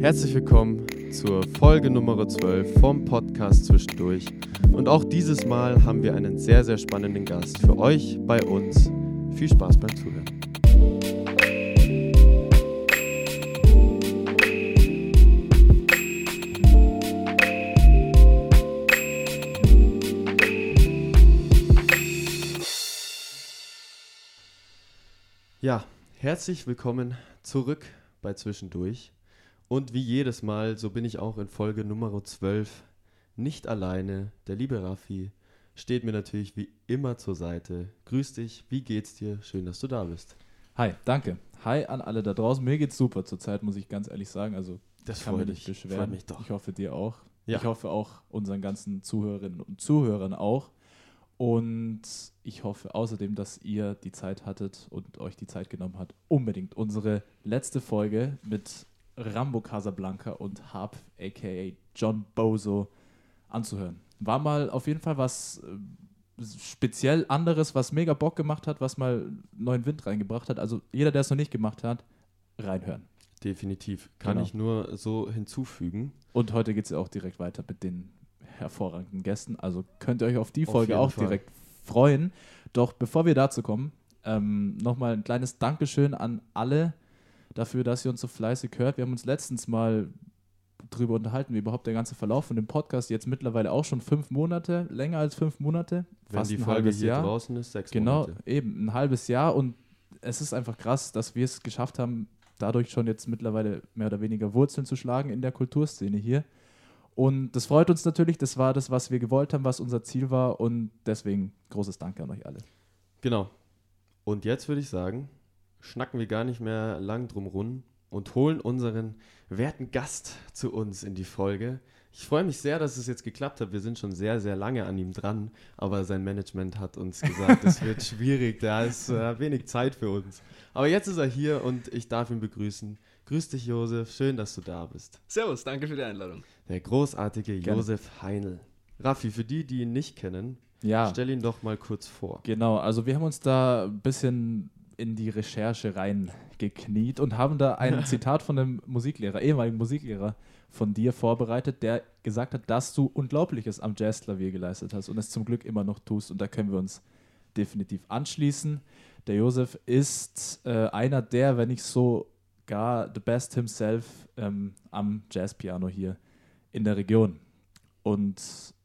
Herzlich willkommen zur Folge Nummer 12 vom Podcast Zwischendurch. Und auch dieses Mal haben wir einen sehr, sehr spannenden Gast für euch bei uns. Viel Spaß beim Zuhören. Ja, herzlich willkommen zurück bei Zwischendurch. Und wie jedes Mal, so bin ich auch in Folge Nummer 12 nicht alleine. Der liebe Raffi steht mir natürlich wie immer zur Seite. Grüß dich, wie geht's dir? Schön, dass du da bist. Hi, danke. Hi an alle da draußen. Mir geht's super zurzeit, muss ich ganz ehrlich sagen. Also, Das ich kann freut mich nicht beschweren. Freut mich doch. Ich hoffe, dir auch. Ja. Ich hoffe auch unseren ganzen Zuhörerinnen und Zuhörern auch. Und ich hoffe außerdem, dass ihr die Zeit hattet und euch die Zeit genommen habt, unbedingt unsere letzte Folge mit Rambo Casablanca und Harp, aka John Bozo, anzuhören. War mal auf jeden Fall was äh, speziell anderes, was mega Bock gemacht hat, was mal neuen Wind reingebracht hat. Also jeder, der es noch nicht gemacht hat, reinhören. Definitiv. Kann Genau. ich nur so hinzufügen. Und heute geht es ja auch direkt weiter mit den hervorragenden Gästen. Also könnt ihr euch auf die Auf Folge auch Fall. direkt freuen. Doch bevor wir dazu kommen, ähm, nochmal ein kleines Dankeschön an alle dafür, dass ihr uns so fleißig hört. Wir haben uns letztens mal drüber unterhalten, wie überhaupt der ganze Verlauf von dem Podcast jetzt mittlerweile auch schon fünf Monate, länger als fünf Monate, Wenn fast die ein Folge halbes hier Jahr. draußen ist, sechs Genau, Monate. eben ein halbes Jahr und es ist einfach krass, dass wir es geschafft haben, dadurch schon jetzt mittlerweile mehr oder weniger Wurzeln zu schlagen in der Kulturszene hier. Und das freut uns natürlich, das war das, was wir gewollt haben, was unser Ziel war und deswegen großes Dank an euch alle. Genau. Und jetzt würde ich sagen, schnacken wir gar nicht mehr lang drum rum und holen unseren werten Gast zu uns in die Folge. Ich freue mich sehr, dass es jetzt geklappt hat. Wir sind schon sehr, sehr lange an ihm dran, aber sein Management hat uns gesagt, es wird schwierig, da ist äh, wenig Zeit für uns. Aber jetzt ist er hier und ich darf ihn begrüßen. Grüß dich, Josef. Schön, dass du da bist. Servus, danke für die Einladung. Der großartige Gerne. Josef Heinl. Raffi, für die, die ihn nicht kennen, Ja, stell ihn doch mal kurz vor. genau. Also wir haben uns da ein bisschen in die Recherche reingekniet und haben da ein Zitat von einem Musiklehrer, ehemaligen Musiklehrer von dir vorbereitet, der gesagt hat, dass du Unglaubliches am Jazzklavier geleistet hast und es zum Glück immer noch tust. Und da können wir uns definitiv anschließen. Der Josef ist äh, einer der, wenn nicht sogar the best himself ähm, am Jazzpiano hier in der Region. Und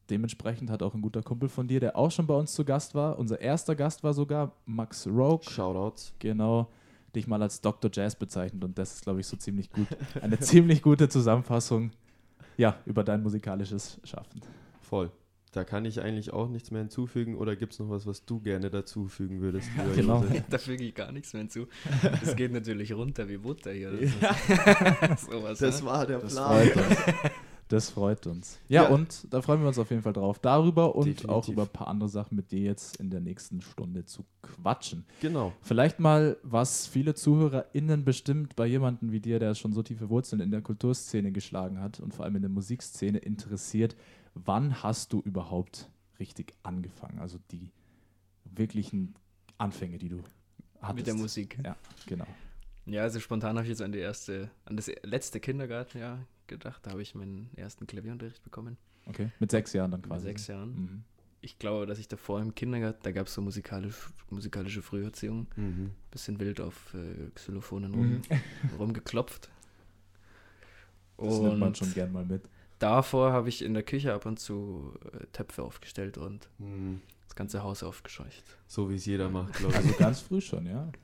dementsprechend hat auch ein guter Kumpel von dir, der auch schon bei uns zu Gast war. Unser erster Gast war sogar Max Rogue, Shoutouts. genau, dich mal als Dr. Jazz bezeichnet. Und das ist, glaube ich, so ziemlich gut. Eine ziemlich gute Zusammenfassung ja, über dein musikalisches Schaffen. Voll. Da kann ich eigentlich auch nichts mehr hinzufügen. Oder gibt es noch was, was du gerne dazufügen würdest? lieber genau. Da füge ich gar nichts mehr hinzu. Es geht natürlich runter wie Butter hier. Das ist sowas, Das ne? war der Das Plan. uns. Das freut uns. Ja, Ja. und da freuen wir uns auf jeden Fall drauf, darüber und Definitiv. auch über ein paar andere Sachen mit dir jetzt in der nächsten Stunde zu quatschen. Genau. Vielleicht mal, was viele ZuhörerInnen bestimmt bei jemandem wie dir, der schon so tiefe Wurzeln in der Kulturszene geschlagen hat und vor allem in der Musikszene interessiert. Wann hast du überhaupt richtig angefangen? Also die wirklichen Anfänge, die du hattest. Mit der Musik. Ja, genau. Ja, also spontan habe ich jetzt an die erste, an das letzte Kindergartenjahr gedacht. Da habe ich meinen ersten Klavierunterricht bekommen. Okay. Mit sechs Jahren dann Mit quasi. sechs Jahren. Mhm. Ich glaube, dass ich davor im Kindergarten, da gab es so musikalisch, musikalische Früherziehung. Mhm. Bisschen wild auf äh, Xylophonen Mhm. rum, rumgeklopft. Das nimmt man Und schon gern mal mit. davor habe ich in der Küche ab und zu äh, Töpfe aufgestellt und Mhm. das ganze Haus aufgescheucht. So wie es jeder macht, glaube ich. Also ganz früh schon, ja.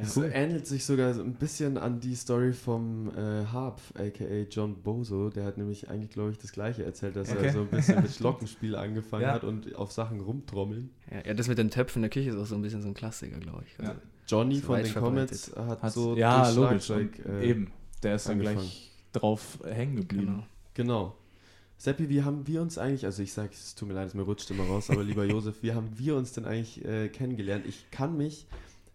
Es ähnelt sich sogar so ein bisschen an die Story vom äh, Harp, aka John Bozo. Der hat nämlich eigentlich, glaube ich, das gleiche erzählt, dass Okay. er so ein bisschen mit Glockenspiel angefangen Ja. hat und auf Sachen rumtrommeln. Ja, ja, das mit den Töpfen in der Küche ist auch so ein bisschen so ein Klassiker, glaube ich. Also, Ja. Johnny von den. Comets hat Hat, so ja, logisch. Äh, eben. Der ist dann angefangen. gleich drauf hängen geblieben. Genau. Genau. Seppi, wie haben wir uns eigentlich, also ich sage, es tut mir leid, es mir rutscht immer raus, aber lieber Josef, wie haben wir uns denn eigentlich äh, kennengelernt? Ich kann mich,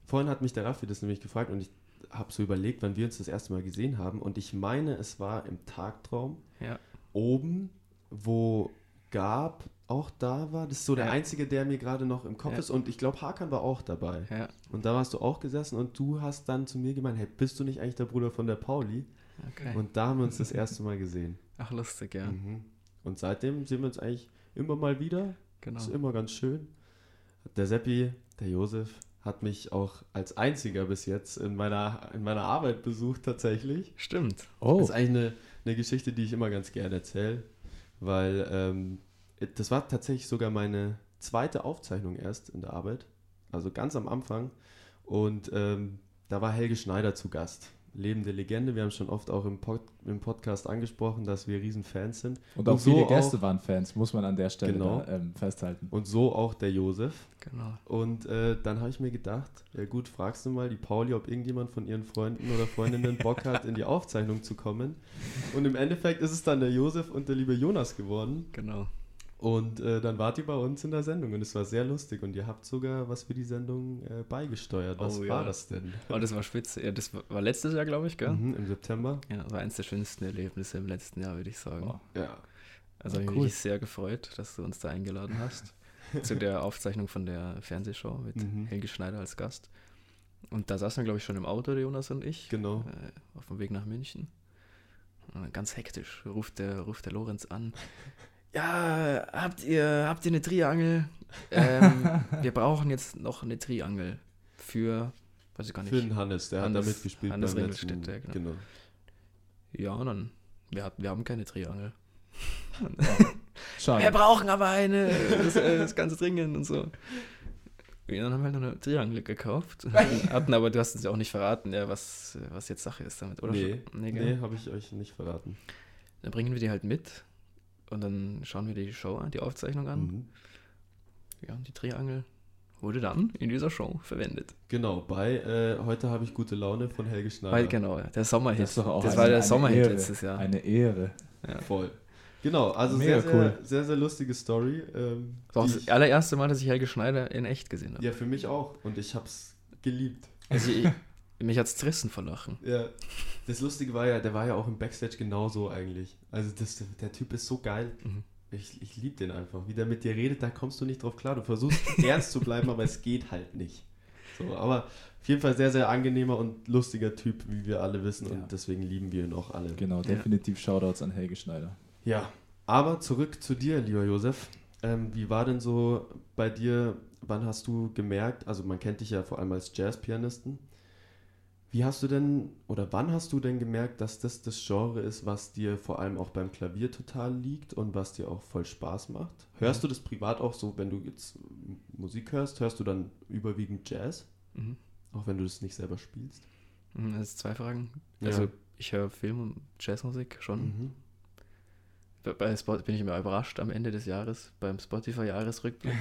vorhin hat mich der Raffi das nämlich gefragt und ich habe so überlegt, wann wir uns das erste Mal gesehen haben und ich meine, es war im Tagtraum Ja. oben, wo Gab auch da war. Das ist so der Ja. einzige, der mir gerade noch im Kopf Ja. ist. Und ich glaube, Hakan war auch dabei. Und da warst du auch gesessen und du hast dann zu mir gemeint, hey, bist du nicht eigentlich der Bruder von der Pauli? okay. Und da haben wir uns das erste Mal gesehen. Ach, lustig, ja. Mhm. Und seitdem sehen wir uns eigentlich immer mal wieder. Genau. Ist immer ganz schön. Der Seppi, der Josef, hat mich auch als einziger bis jetzt in meiner, in meiner Arbeit besucht tatsächlich. Stimmt. Oh, Das ist eigentlich eine, eine Geschichte, die ich immer ganz gerne erzähle, weil ähm, das war tatsächlich sogar meine zweite Aufzeichnung erst in der Arbeit, also ganz am Anfang. Und ähm, da war Helge Schneider zu Gast. Lebende Legende. Wir haben schon oft auch im, Pod, im Podcast angesprochen, dass wir riesen Fans sind. und auch und so viele Gäste auch- waren Fans, muss man an der Stelle Genau. da, ähm, festhalten. Und so auch der Josef. Genau. Und äh, dann habe ich mir gedacht, ja gut, fragst du mal die Pauli, ob irgendjemand von ihren Freunden oder Freundinnen Bock hat, in die Aufzeichnung zu kommen. Und im Endeffekt ist es dann der Josef und der liebe Jonas geworden. Genau. Und äh, dann wart ihr bei uns in der Sendung und es war sehr lustig. Und ihr habt sogar was für die Sendung äh, beigesteuert. Was Oh, war ja. das denn? Oh, das war spitze. Ja, das war letztes Jahr, glaube ich, gell? Mhm, Im September. Ja, das war eines der schönsten Erlebnisse im letzten Jahr, würde ich sagen. Oh. Ja. Also ich Cool. mich sehr gefreut, dass du uns da eingeladen hast. zu der Aufzeichnung von der Fernsehshow mit Mhm. Helge Schneider als Gast. Und da saßen wir, glaube ich, schon im Auto, der Jonas und ich. Genau. Äh, auf dem Weg nach München. Und ganz hektisch ruft der, ruft der Lorenz an. Ja, habt ihr, habt ihr eine Triangel? Ähm, wir brauchen jetzt noch eine Triangel für, weiß ich gar nicht. Für den Hannes, der hat da Hannes- mitgespielt Hannes beim letzten. Ja, genau. Ja, und dann, wir, wir haben keine Triangel. Schade. Wir brauchen aber eine, das, äh, das ganze dringend und so. Ja, dann haben wir halt noch eine Triangel gekauft. Hatten aber, du hast uns ja auch nicht verraten, ja, was, was jetzt Sache ist damit, oder? Nee, nee, nee, habe ich euch nicht verraten. Dann bringen wir die halt mit und dann schauen wir die Show an, die Aufzeichnung an. Mhm. Ja, und die Triangel wurde dann in dieser Show verwendet. Genau, bei äh, Heute habe ich gute Laune von Helge Schneider. Weil, genau, der Sommerhit. Das ist doch auch das eine- war der Sommerhit Ehre. letztes Jahr. Eine Ehre. ja. Voll. Genau, also Mega sehr, cool. sehr, sehr, sehr lustige Story. Ähm, Das war das ich, allererste Mal, dass ich Helge Schneider in echt gesehen habe. ja, für mich auch. Und ich habe es geliebt. Also ich, mich hat's zerrissen vor Lachen. Ja. Das Lustige war ja, der war ja auch im Backstage genauso eigentlich. Also das, der Typ ist so geil. Mhm. Ich, ich liebe den einfach. Wie der mit dir redet, da kommst du nicht drauf klar. Du versuchst ernst zu bleiben, aber es geht halt nicht. So, aber auf jeden Fall sehr, sehr angenehmer und lustiger Typ, wie wir alle wissen. Ja. Und deswegen lieben wir ihn auch alle. Genau, Ja. definitiv Shoutouts an Helge Schneider. Ja, aber zurück zu dir, lieber Josef. Ähm, wie war denn so bei dir, wann hast du gemerkt, also man kennt dich ja vor allem als Jazzpianisten, wie hast du denn oder wann hast du denn gemerkt, dass das das Genre ist, was dir vor allem auch beim Klavier total liegt und was dir auch voll Spaß macht? Hörst du das privat auch so, wenn du jetzt Musik hörst, hörst du dann überwiegend Jazz, Mhm. auch wenn du das nicht selber spielst? Mhm, Das sind zwei Fragen. Ja. Also ich höre Film- und Jazzmusik schon. Mhm. Bei- Bei Spot bin ich immer überrascht am Ende des Jahres, beim Spotify-Jahresrückblick.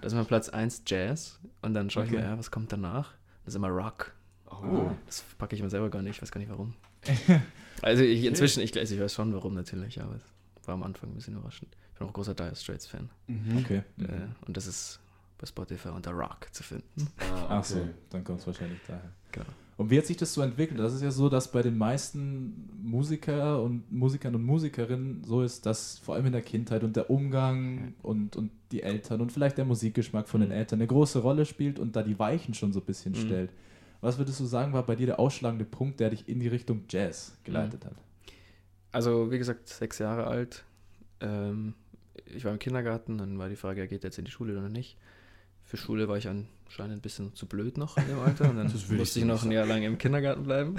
da ist immer Platz 1 Jazz und dann schaue ich Okay. mir, ja, was kommt danach? Das ist immer Rock. Oh. Das packe ich mir selber gar nicht, ich weiß gar nicht warum. also ich, inzwischen, ich, also ich weiß schon warum natürlich, aber es war am Anfang ein bisschen überraschend. Ich bin auch großer Dire Straits-Fan. Mhm. Okay. Äh, und das ist bei Spotify unter Rock zu finden. Ah, Ach so, okay. dann kommt es wahrscheinlich daher. Genau. Und wie hat sich das so entwickelt? Das ist ja so, dass bei den meisten Musiker und Musikern und Musikerinnen so ist, dass vor allem in der Kindheit und der Umgang und, und die Eltern und vielleicht der Musikgeschmack von den Mhm. Eltern eine große Rolle spielt und da die Weichen schon so ein bisschen Mhm. stellt. Was würdest du sagen, war bei dir der ausschlagende Punkt, der dich in die Richtung Jazz geleitet hat? Also, wie gesagt, sechs Jahre alt. Ähm, ich war im Kindergarten, dann war die Frage, ja, geht er jetzt in die Schule oder nicht? Für Schule war ich anscheinend ein bisschen zu blöd noch in dem Alter und dann Das will ich musste ich noch ein Jahr lang im Kindergarten bleiben.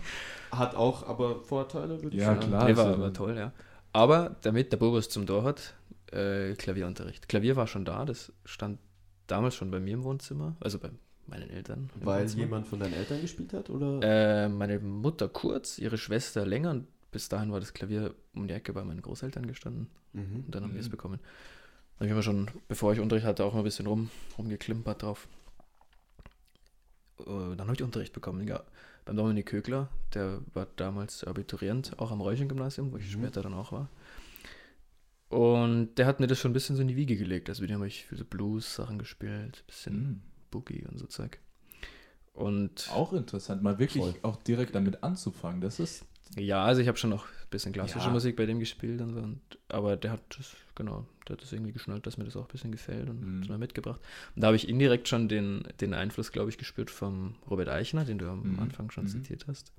Hat auch aber Vorteile, würde Ja, ich sagen. klar. Nee, war, also- war toll, ja. Aber damit der Bobus zum Tor hat, äh, Klavierunterricht. Klavier war schon da, das stand damals schon bei mir im Wohnzimmer, also bei meinen Eltern. Weil jemand von deinen Eltern gespielt hat? Oder? Äh, meine Mutter kurz, ihre Schwester länger und bis dahin war das Klavier um die Ecke bei meinen Großeltern gestanden. Mhm. Und dann haben wir es Mhm. bekommen. Da habe ich immer schon, bevor ich Unterricht hatte, auch mal ein bisschen rum, rumgeklimpert drauf. Äh, dann habe ich Unterricht bekommen, ja. Beim Dominik Kögler, der war damals Abiturient, auch am Reuchen-Gymnasium, wo ich Mhm. später dann auch war. Und der hat mir das schon ein bisschen so in die Wiege gelegt. Also mit dem habe ich für so Blues-Sachen gespielt, bisschen Mhm. Boogie und so Zeug. Und Auch interessant, mal wirklich Voll. auch direkt damit anzufangen. Das ist ja, also ich habe schon noch ein bisschen klassische Ja. Musik bei dem gespielt und so. Und, aber der hat das, genau, der hat das irgendwie geschnallt, dass mir das auch ein bisschen gefällt und Mhm. hat mal mitgebracht. Und da habe ich indirekt schon den, den Einfluss, glaube ich, gespürt vom Robert Eichner, den du am Mhm. Anfang schon Mhm. zitiert hast.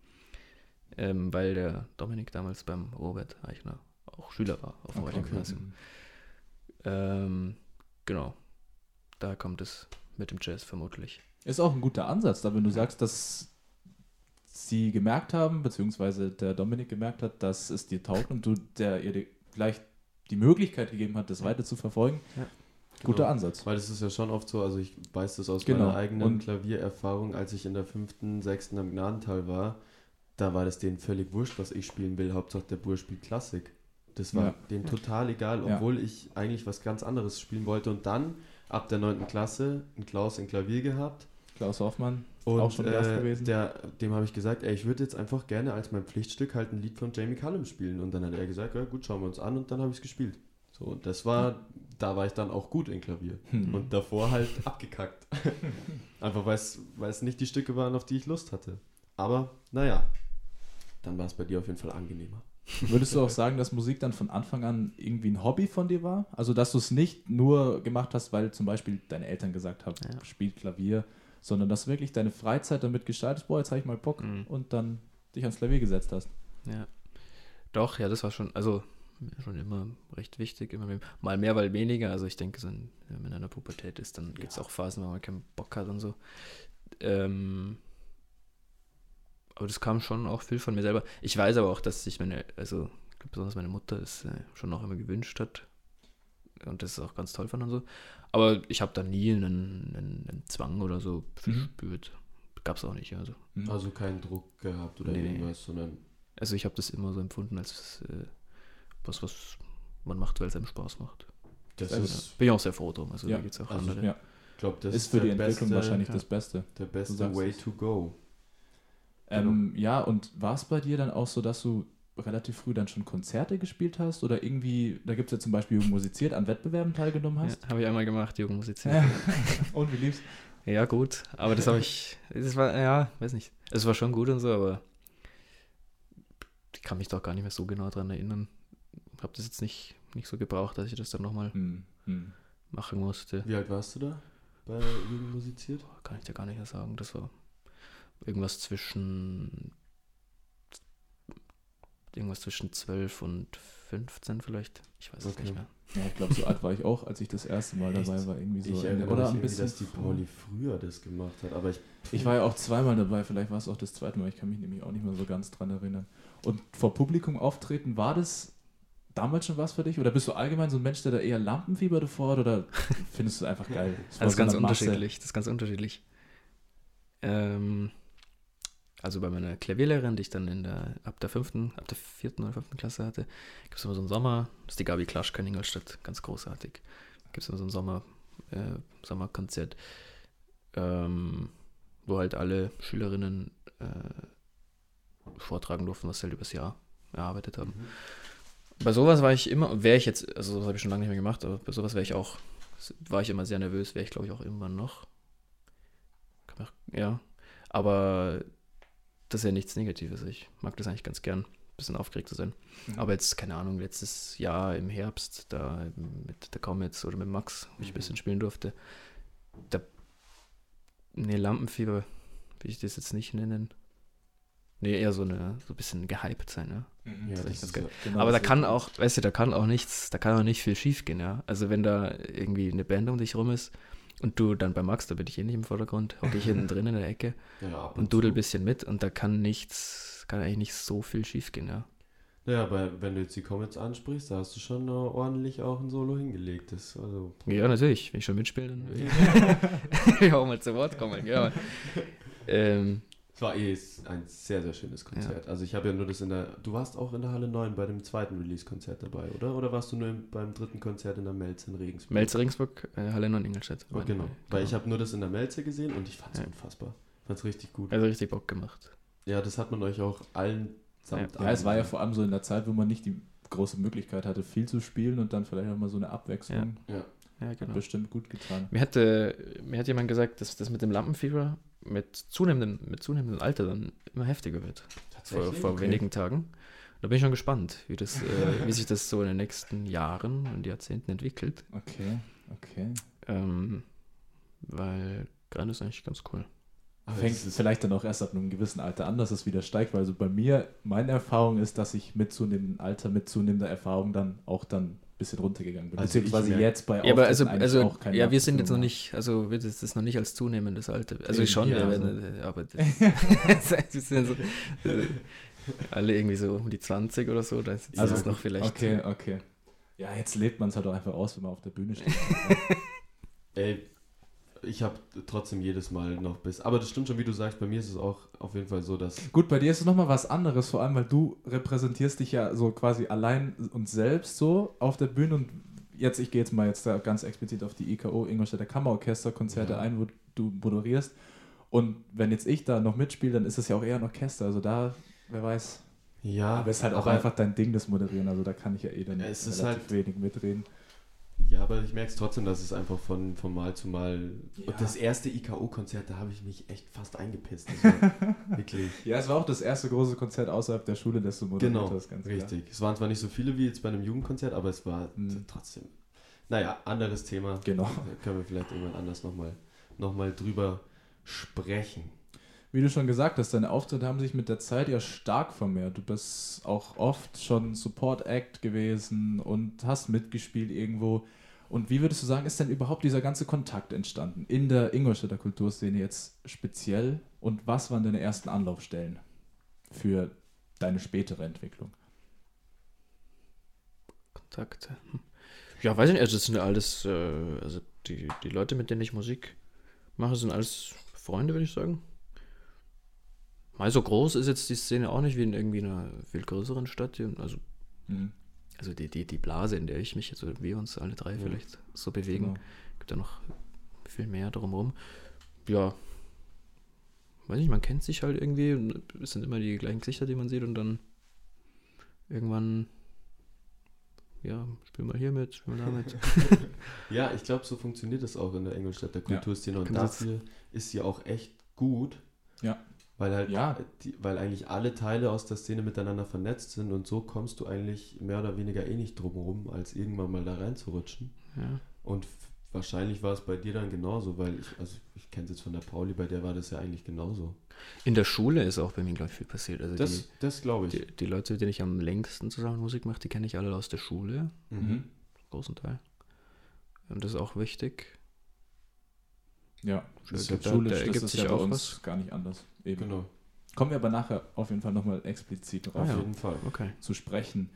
Ähm, weil der Dominik damals beim Robert Eichner auch Schüler war auf dem Okay, okay, okay. Gymnasium. Ähm, genau. Da kommt es mit dem Jazz vermutlich. Ist auch ein guter Ansatz, da wenn du sagst, dass sie gemerkt haben, beziehungsweise der Dominik gemerkt hat, dass es dir taugt und du der ihr vielleicht die Möglichkeit gegeben hat, das weiter zu verfolgen. Ja. Guter Genau. Ansatz. Weil das ist ja schon oft so, also ich weiß das aus Genau. meiner eigenen Und- Klaviererfahrung, als ich in der fünften, sechsten am Gnadental war, da war das denen völlig wurscht, was ich spielen will. Hauptsache der Bur spielt Klassik. Das war Ja. denen total egal, Ja. obwohl ich eigentlich was ganz anderes spielen wollte. Und dann, ab der neunten Klasse, einen Klaus in Klavier gehabt. Klaus Hoffmann, Und Auch schon Gast äh, gewesen. Der, dem habe ich gesagt, ey, ich würde jetzt einfach gerne als mein Pflichtstück halt ein Lied von Jamie Cullum spielen. Und dann hat er gesagt, ja gut, schauen wir uns an. Und dann habe ich es gespielt. So, und das war, da war ich dann auch gut in Klavier. Hm. Und davor halt abgekackt. Einfach weil es nicht die Stücke waren, auf die ich Lust hatte. Aber naja, dann war es bei dir auf jeden Fall angenehmer. Würdest du auch sagen, dass Musik dann von Anfang an irgendwie ein Hobby von dir war? Also, dass du es nicht nur gemacht hast, weil zum Beispiel deine Eltern gesagt haben, Ja. spiel Klavier, sondern dass du wirklich deine Freizeit damit gestaltest, boah, jetzt habe ich mal Bock Mhm. und dann dich ans Klavier gesetzt hast. Ja. Doch, ja, das war schon, also schon immer recht wichtig. Immer mehr, mal mehr, mal weniger. Also ich denke, so in, wenn man in der Pubertät ist, dann gibt es auch Phasen, wo man keinen Bock hat und so. Ähm, aber das kam schon auch viel von mir selber. Ich weiß aber auch, dass sich meine, also besonders meine Mutter das äh, schon auch immer gewünscht hat. Und das ist auch ganz toll fand und so. Aber ich habe da nie einen, einen, einen Zwang oder so verspürt. Gab es auch nicht. Also, Mhm. Also keinen Druck gehabt oder Nee. irgendwas, sondern also ich habe das immer so empfunden, als äh, was, was man macht, weil es einem Spaß macht. das gut. ist, Bin ich auch sehr froh drum. Also Ja, da es auch also, andere. ja, ich glaube, das ist für die Entwicklung beste, wahrscheinlich ja. das Beste. der beste Way es. to go. Ähm, ja, und war es bei dir dann auch so, dass du relativ früh dann schon Konzerte gespielt hast oder irgendwie, da gibt es ja zum Beispiel Jugend musiziert, an Wettbewerben teilgenommen hast? Ja, habe ich einmal gemacht, Jugendmusik. Ja. und wie lief's? Ja, gut. Aber das habe ich. Das war, ja, weiß nicht. Es war schon gut und so, aber ich kann mich doch gar nicht mehr so genau dran erinnern. Habe das jetzt nicht, nicht so gebraucht, dass ich das dann nochmal Hm, hm. machen musste. Wie alt warst du da bei Jugend musiziert? Kann ich dir gar nicht mehr sagen. Das war irgendwas zwischen. Irgendwas zwischen 12 und 15 vielleicht. Ich weiß es Okay. nicht mehr. Ja, ich glaube, so alt war ich auch, als ich das erste Mal dabei war. Irgendwie so. ich erinnere oder mich ein bisschen. dass die. Pauli früher das gemacht hat, aber ich Ich war ja auch zweimal dabei, vielleicht war es auch das zweite Mal, ich kann mich nämlich auch nicht mehr so ganz dran erinnern. Und vor Publikum auftreten, war das damals schon was für dich? Oder bist du allgemein so ein Mensch, der da eher Lampenfieber davor hat? Oder findest du es einfach geil? Es war Das ist so ganz unterschiedlich. Das ist ganz unterschiedlich. Ähm, also bei meiner Klavierlehrerin, die ich dann in der, ab der fünften, ab der vierten oder fünften Klasse hatte, gibt es immer so einen Sommer, das ist die Gabi Klaschka in Ingolstadt, ganz großartig. Gibt es immer so ein Sommer, äh, Sommerkonzert, ähm, wo halt alle Schülerinnen äh, vortragen durften, was sie halt übers Jahr erarbeitet haben. Bei sowas war ich immer, wäre ich jetzt, also sowas habe ich schon lange nicht mehr gemacht, aber bei sowas wäre ich auch, war ich immer sehr nervös, wäre ich glaube ich auch irgendwann noch. Ja, aber das ist ja nichts Negatives. Ich mag das eigentlich ganz gern, ein bisschen aufgeregt zu sein. Mhm. Aber jetzt, keine Ahnung, letztes Jahr im Herbst, da mit der Comets oder mit Max, wo ich ein Mhm. bisschen spielen durfte, da, nee, Lampenfieber will ich das jetzt nicht nennen. Nee, eher so eine, so ein bisschen gehypt sein. Mhm. Ja, Das ist das ganz ist geil. ja, Genau, Aber da kann auch, weißt du, da kann auch nichts, da kann auch nicht viel schief gehen, ja. Also wenn da irgendwie eine Band um dich rum ist und du dann bei Max, da bin ich eh nicht im Vordergrund, hocke ich hinten drin in der Ecke ja, ab und dudel ein bisschen mit und da kann nichts, kann eigentlich nicht so viel schief gehen, ja. Ja, aber wenn du jetzt die Comets ansprichst, da hast du schon ordentlich auch ein Solo hingelegt. Das, also, Ja, natürlich, wenn ich schon mitspiele, dann will ich, will ich auch mal zu Wort kommen, ja. Ähm, es war eh ein sehr, sehr schönes Konzert. Also ich habe ja nur das in der, du warst auch in der Halle 9 bei dem zweiten Release-Konzert dabei, oder? Oder warst du nur im, beim dritten Konzert in der Melz in Regensburg? Melzer Ringsburg, äh, Halle 9 Ingolstadt. Oh, genau, weil ich habe nur das in der Melze gesehen und ich fand es Ja. unfassbar. Fand es richtig gut. Also richtig Bock gemacht. Ja, das hat man euch auch allen samt Ja, es war ja vor allem so in der Zeit, wo man nicht die große Möglichkeit hatte, viel zu spielen und dann vielleicht auch mal so eine Abwechslung. Ja. Ja, Hat genau. bestimmt gut getan. Mir hatte, mir hat jemand gesagt, dass das mit dem Lampenfieber mit zunehmendem, mit zunehmendem Alter dann immer heftiger wird. Vor, vor Okay. wenigen Tagen. Da bin ich schon gespannt, wie, das, äh, wie sich das so in den nächsten Jahren und Jahrzehnten entwickelt. Okay, okay. Ähm, weil gerade ist eigentlich ganz cool. Aber Fängt es ist- vielleicht dann auch erst ab einem gewissen Alter an, dass es wieder steigt, weil so bei mir, meine Erfahrung ist, dass ich mit zunehmendem Alter, mit zunehmender Erfahrung dann auch dann bisschen runtergegangen bin. Also ich Beziehungsweise merk- jetzt bei Ja, aber also, also auch keine ja, wir sind jetzt noch nicht, also wird es das noch nicht als zunehmendes Alter. Also Eben, schon, ja, also- werden, aber das, wir sind so, äh, alle irgendwie so um die 20 oder so, da ist Also, das noch vielleicht. Okay, okay. Ja, jetzt lebt man es halt auch einfach aus, wenn man auf der Bühne steht. Ey, ich habe trotzdem jedes Mal noch bis. Aber das stimmt schon, wie du sagst, bei mir ist es auch auf jeden Fall so, dass. Gut, bei dir ist es nochmal was anderes, vor allem, weil du repräsentierst dich ja so quasi allein und selbst so auf der Bühne und jetzt, ich gehe jetzt mal jetzt da ganz explizit auf die IKO, Ingolstädter Kammerorchester-Konzerte Ja. ein, wo du moderierst und wenn jetzt ich da noch mitspiele, dann ist es ja auch eher ein Orchester, also da, wer weiß. Ja, Aber es ist halt auch einfach dein Ding, das Moderieren, also da kann ich ja eh dann Es relativ halt- wenig mitreden. Ja, aber ich merke es trotzdem, dass es einfach von, von Mal zu Mal. Ja. Und das erste IKO-Konzert, da habe ich mich echt fast eingepisst. Wirklich. Ja, es war auch das erste große Konzert außerhalb der Schule, das du moderiert Genau, hast, ganz klar. richtig. Es waren zwar nicht so viele wie jetzt bei einem Jugendkonzert, aber es war Mhm. trotzdem. Naja, anderes Thema. Genau. Da können wir vielleicht irgendwann anders nochmal noch mal drüber sprechen. Wie du schon gesagt hast, deine Auftritte haben sich mit der Zeit ja stark vermehrt. Du bist auch oft schon Support Act gewesen und hast mitgespielt irgendwo. Und wie würdest du sagen, ist denn überhaupt dieser ganze Kontakt entstanden in der Ingolstädter Kulturszene jetzt speziell? Und was waren deine ersten Anlaufstellen für deine spätere Entwicklung? Kontakte. Hm. Ja, weiß ich nicht, also das sind alles, äh, also die, die Leute, mit denen ich Musik mache, sind alles Freunde, würde ich sagen. Mal so groß ist jetzt die Szene auch nicht wie in irgendwie einer viel größeren Stadt. Also, Mhm. also die, die, die Blase, in der ich mich, also wir uns alle drei Ja. vielleicht so bewegen, Genau. gibt da noch viel mehr drumherum. Ja, weiß nicht, man kennt sich halt irgendwie, und es sind immer die gleichen Gesichter, die man sieht und dann irgendwann, ja, spiel mal hier mit, spiel mal da mit. Ja, ich glaube, so funktioniert das auch in der Ingolstädter Ja. Kulturszene und Kann das- dafür ist sie auch echt gut. Ja. Weil halt, Ja. die, weil eigentlich alle Teile aus der Szene miteinander vernetzt sind und so kommst du eigentlich mehr oder weniger eh nicht drum rum, als irgendwann mal da reinzurutschen. Ja. Und wahrscheinlich war es bei dir dann genauso, weil ich, also ich kenne es jetzt von der Pauli, bei der war das ja eigentlich genauso. In der Schule ist auch bei mir, glaube ich, viel passiert. Also Das, das glaube ich. die, die, die Leute, mit denen ich am längsten zusammen Musik mache, die kenne ich alle aus der Schule, Mhm. großen Teil. Und das ist auch wichtig. Ja, Das das da- ist Schule, da das ergibt ist sich ja bei auch uns was. gar nicht anders. Eben. Genau, Kommen wir aber nachher auf jeden Fall nochmal explizit drauf. auf ja. jeden Fall. Okay. zu sprechen.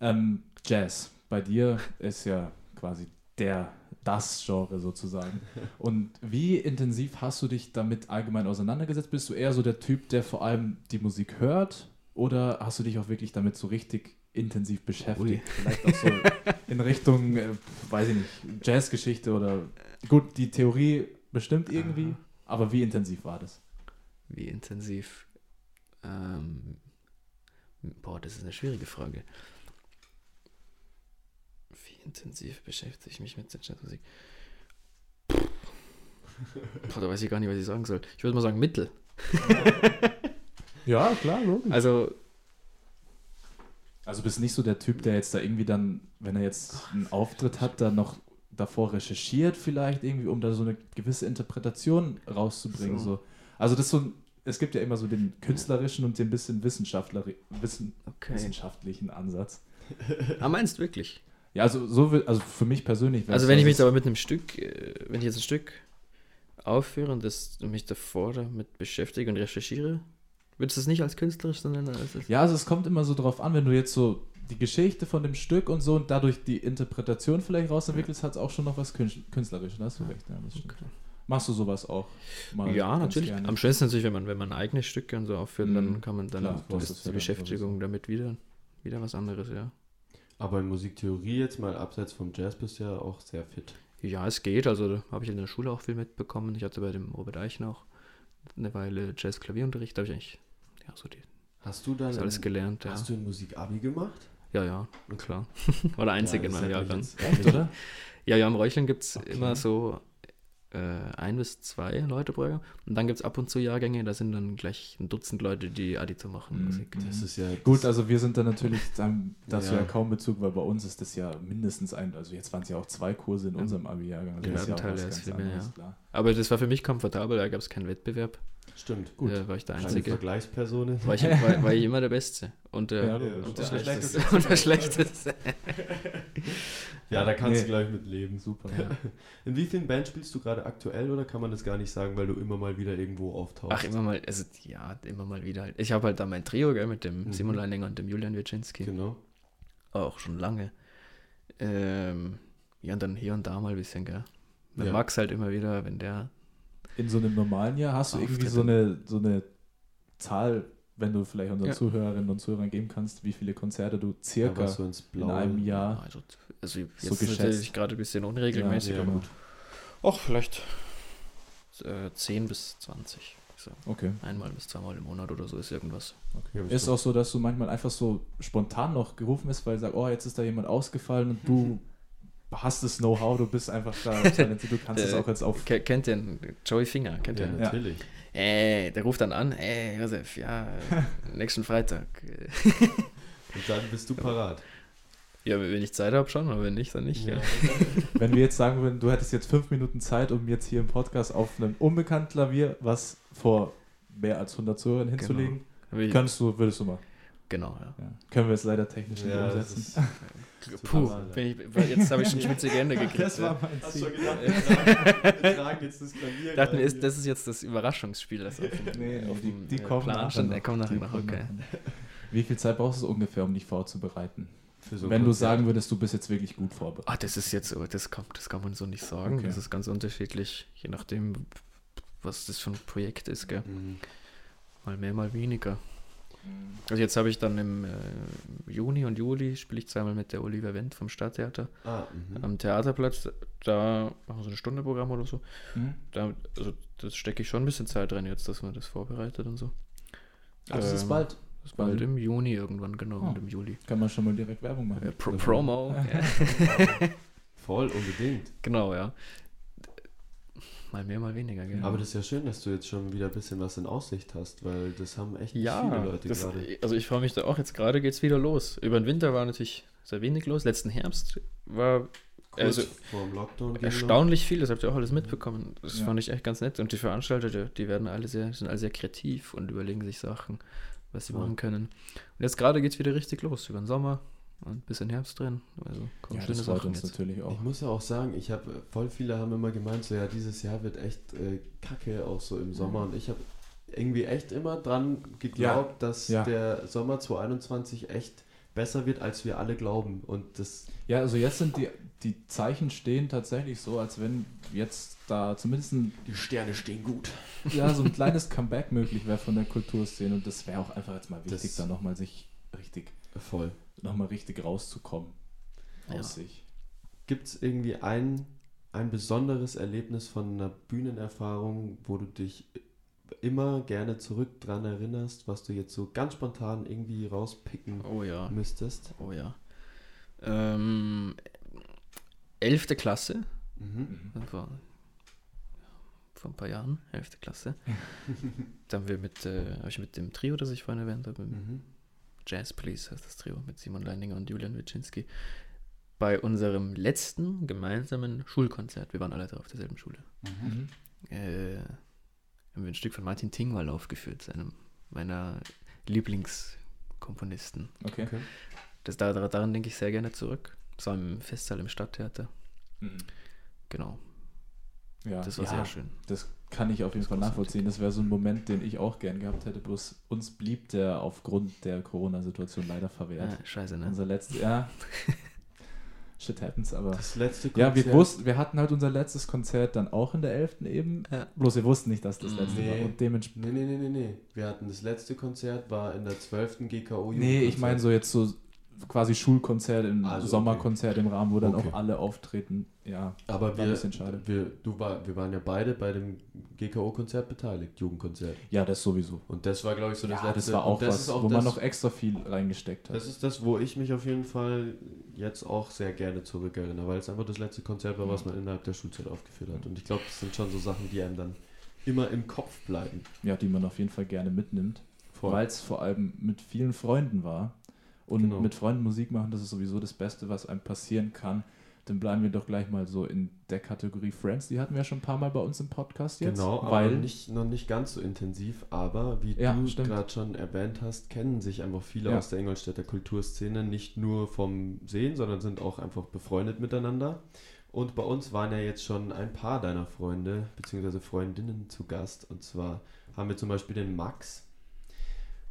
Ähm, Jazz, bei dir ist ja quasi der, das Genre sozusagen. Und wie intensiv hast du dich damit allgemein auseinandergesetzt? Bist du eher so der Typ, der vor allem die Musik hört? Oder hast du dich auch wirklich damit so richtig intensiv beschäftigt? Vielleicht auch so in Richtung, äh, weiß ich nicht, Jazzgeschichte oder gut, die Theorie bestimmt irgendwie, aber wie intensiv war das? Wie intensiv? Ähm, boah, das ist eine schwierige Frage. Wie intensiv beschäftige ich mich mit Jazzmusik? Boah, da weiß ich gar nicht, was ich sagen soll. Ich würde mal sagen Mittel. Ja, klar, logisch. Also, Also bist nicht so der Typ, der jetzt da irgendwie dann, wenn er jetzt einen Auftritt hat, dann noch davor recherchiert vielleicht irgendwie, um da so eine gewisse Interpretation rauszubringen. So. So. Also das so es gibt ja immer so den künstlerischen und den bisschen Wissenschaftler, Wissen, okay. wissenschaftlichen Ansatz. Ah, meinst du wirklich? Ja, also so also für mich persönlich. Also wenn ich mich dass- aber mit einem Stück, äh, wenn ich jetzt ein Stück aufführe und das, und mich davor damit beschäftige und recherchiere, würdest du es nicht als künstlerisch, sondern als... Ja, also es kommt immer so drauf an, wenn du jetzt so die Geschichte von dem Stück und so und dadurch die Interpretation vielleicht rausentwickelst, hat es auch schon noch was Künst- Künstlerisches. Da hast du recht, ja, das stimmt. Machst du sowas auch? mal ja, natürlich. gerne? Am schönsten natürlich, wenn man, wenn man eigene Stücke und so aufführt, Mhm. dann kann man dann, Klar, das die ja Beschäftigung sowieso. damit wieder, wieder was anderes, ja. Aber in Musiktheorie jetzt mal abseits vom Jazz bist du ja auch sehr fit. Ja, es geht. Also da habe ich in der Schule auch viel mitbekommen. Ich hatte bei dem Robert Eichen auch eine Weile Jazz-Klavierunterricht. Da habe ich eigentlich ja, so die, Hast du dann das alles gelernt. Ja. Hast du in Musik Abi gemacht? Ja, ja, klar. War der Einzige Ja, in meinem Jahrgang. Echt, oder? Ja, ja, im Räucheln gibt es Okay. immer so äh, ein bis zwei Leute pro Jahr. Und dann gibt es ab und zu Jahrgänge, da sind dann gleich ein Dutzend Leute, die Abitur machen. Mhm. Musik. Das ist ja. Gut, also wir sind da natürlich, haben dazu Ja. ja. kaum Bezug, weil bei uns ist das ja mindestens ein, also jetzt waren es ja auch zwei Kurse in unserem Abi-Jahrgang. Also Ja, das ist ja auch Teile was ganz anderes, ja. klar. Aber das war für mich komfortabel, da gab es keinen Wettbewerb. Stimmt. Gut. Da war ich der Einzige. Vergleichspersonen. War ich, war, war ich immer der Beste. Und, äh, Ja, und der Schlechteste. Und der Schlechteste. Ja, da kannst Nee. du gleich mit leben. Super. Ja. In wie vielen Bands spielst du gerade aktuell oder kann man das gar nicht sagen, weil du immer mal wieder irgendwo auftauchst? Ach, immer mal, also ja, immer mal wieder halt. Ich habe halt da mein Trio, gell, mit dem Mhm. Simon Leininger und dem Julian Wieczynski. Genau. Auch schon lange. Ähm, ja, und dann hier und da mal ein bisschen, gell. Mit Ja. Max halt immer wieder, wenn der. In so einem normalen Jahr hast du irgendwie so eine, so eine Zahl, wenn du vielleicht unseren Ja. Zuhörerinnen und Zuhörern geben kannst, wie viele Konzerte du circa Aber so in einem Jahr. Also, also jetzt So geschätzt. natürlich gerade ein bisschen unregelmäßig, Ja, aber gut. auch vielleicht äh, 10 bis 20. So. Okay. Einmal bis zweimal im Monat oder so ist irgendwas. Ja, bist Ist du- auch so, dass du manchmal einfach so spontan noch gerufen bist, weil du sagst, oh, jetzt ist da jemand ausgefallen und du hast das Know-how, du bist einfach da, du kannst es Äh, auch jetzt auf. Ke- Kennt den Joey Finger? Kennt Ja, ihr? natürlich. Ey, der ruft dann an, ey, Josef, ja, äh, nächsten Freitag. äh, Und dann bist du parat. Ja, wenn ich Zeit habe schon, aber wenn nicht, dann nicht. Ja. Wenn wir jetzt sagen würden, du hättest jetzt fünf Minuten Zeit, um jetzt hier im Podcast auf einem unbekannten Klavier was vor mehr als 100 Zuhörern hinzulegen, Wie- kannst du, würdest du mal. Genau, ja. Ja. Können wir es leider technisch nicht Ja, das umsetzen. ist Puh, ich, jetzt habe ich schon schmutzige Hände gekriegt. Das war mein Hast du Ziel. gedacht, wir tragen, wir tragen jetzt das Klavier. Ich dachte mir, gerade ist, hier. das ist jetzt das Überraschungsspiel, das auf dem, Nee, auf die, dem die äh, kommen Plan nachher stand. noch. Der kommt nachher noch, okay. Wie viel Zeit brauchst du ungefähr, um dich vorzubereiten? So Wenn du sagen würdest, du bist jetzt wirklich gut vorbereitet. Ah, das ist jetzt, so, das kann, das kann man so nicht sagen. Okay. Das ist ganz unterschiedlich, je nachdem, was das für ein Projekt ist, gell. Mhm. Mal mehr, mal weniger. Also jetzt habe ich dann im äh, Juni und Juli spiele ich zweimal mit der Oliver Wendt vom Stadttheater Ah, mhm. am Theaterplatz. Da machen wir so eine Stunde Programm oder so. Mhm. Da, also das stecke ich schon ein bisschen Zeit rein jetzt, dass man das vorbereitet und so. Also es ist Ähm, bald. Das ist bald im Juni irgendwann, genau, Oh. und im Juli. Kann man schon mal direkt Werbung machen. Ja, Pro. Promo. ja. Voll, unbedingt. Genau, ja. Mal mehr, mal weniger, gell? Aber das ist ja schön, dass du jetzt schon wieder ein bisschen was in Aussicht hast, weil das haben echt ja, viele Leute das, gerade. also ich freue mich da auch. Jetzt gerade geht es wieder los. Über den Winter war natürlich sehr wenig los. Letzten Herbst war Kurz also vor dem Lockdown. erstaunlich viel. Das habt ihr auch alles mitbekommen. Das Ja. fand ich echt ganz nett. Und die Veranstalter, die, die werden alle sehr, sind alle sehr kreativ und überlegen sich Sachen, was sie Ja. machen können. Und jetzt gerade geht es wieder richtig los. Über den Sommer und bis in Herbst drin. Also kommen Ja, schöne das freut Sachen uns jetzt. natürlich auch. Ich muss ja auch sagen, ich habe voll viele haben immer gemeint, so ja, dieses Jahr wird echt äh, kacke, auch so im Sommer. Und ich habe irgendwie echt immer dran geglaubt, dass Ja. der Sommer 2021 echt besser wird, als wir alle glauben. Und das Ja, also jetzt sind die, die Zeichen stehen tatsächlich so, als wenn jetzt da zumindest ein, die Sterne stehen gut. ja, so ein kleines Comeback möglich wäre von der Kulturszene und das wäre auch einfach jetzt mal wichtig, Das- da nochmal sich richtig, Voll. Nochmal richtig rauszukommen Ja. aus sich. Gibt es irgendwie ein, ein besonderes Erlebnis von einer Bühnenerfahrung, wo du dich immer gerne zurück dran erinnerst, was du jetzt so ganz spontan irgendwie rauspicken Oh ja. müsstest? Oh ja. Ähm, elfte Klasse. Mhm. Das war vor ein paar Jahren, elfte Klasse. da haben wir mit, äh, habe ich mit dem Trio, das ich vorhin erwähnt habe, Mhm. Jazz Police heißt das Trio, mit Simon Leininger und Julian Witschinski, bei unserem letzten gemeinsamen Schulkonzert, wir waren alle da auf derselben Schule, Mhm. äh, haben wir ein Stück von Martin Tingwall aufgeführt, einem meiner Lieblingskomponisten. Okay. Okay. Das, da, daran denke ich sehr gerne zurück. Das war im Festsaal im Stadttheater. Mhm. Genau, Ja, das war ja, sehr schön. Das kann ich auf jeden Fall nachvollziehen. Das wäre so ein Moment, den ich auch gern gehabt hätte, bloß uns blieb der aufgrund der Corona-Situation leider verwehrt. Ah, scheiße, ne? Unser letztes, ja. Shit happens, aber. Das letzte Ja, wir Konzert- wussten, wir hatten halt unser letztes Konzert dann auch in der 11. eben. Ja. Bloß wir wussten nicht, dass das letzte Nee. war. Und dementsprechend. Nee, nee, nee, nee, nee. Wir hatten das letzte Konzert, war in der 12. GKO. Nee, ich meine so jetzt so quasi Schulkonzert, ein Also, okay. Sommerkonzert im Rahmen, wo dann Okay. auch alle auftreten. Ja, Aber War ein wir, bisschen schade. wir, du war, wir waren ja beide bei dem GKO-Konzert beteiligt, Jugendkonzert. ja, das sowieso. Und das war, glaube ich, so das Ja, letzte. das war auch das was, ist auch wo das, man noch extra viel reingesteckt hat. Das ist das, wo ich mich auf jeden Fall jetzt auch sehr gerne zurückerinnere, weil es einfach das letzte Konzert war, was man innerhalb der Schulzeit aufgeführt hat. Und ich glaube, das sind schon so Sachen, die einem dann immer im Kopf bleiben. ja, die man auf jeden Fall gerne mitnimmt. Weil es vor allem mit vielen Freunden war. Und Genau. mit Freunden Musik machen, das ist sowieso das Beste, was einem passieren kann. Dann bleiben wir doch gleich mal so in der Kategorie Friends. Die hatten wir ja schon ein paar Mal bei uns im Podcast jetzt. Genau, aber weil nicht, noch nicht ganz so intensiv, aber wie Ja, du gerade schon erwähnt hast, kennen sich einfach viele Ja. aus der Ingolstädter Kulturszene nicht nur vom Sehen, sondern sind auch einfach befreundet miteinander. Und bei uns waren ja jetzt schon ein paar deiner Freunde bzw. Freundinnen zu Gast. Und zwar haben wir zum Beispiel den Max.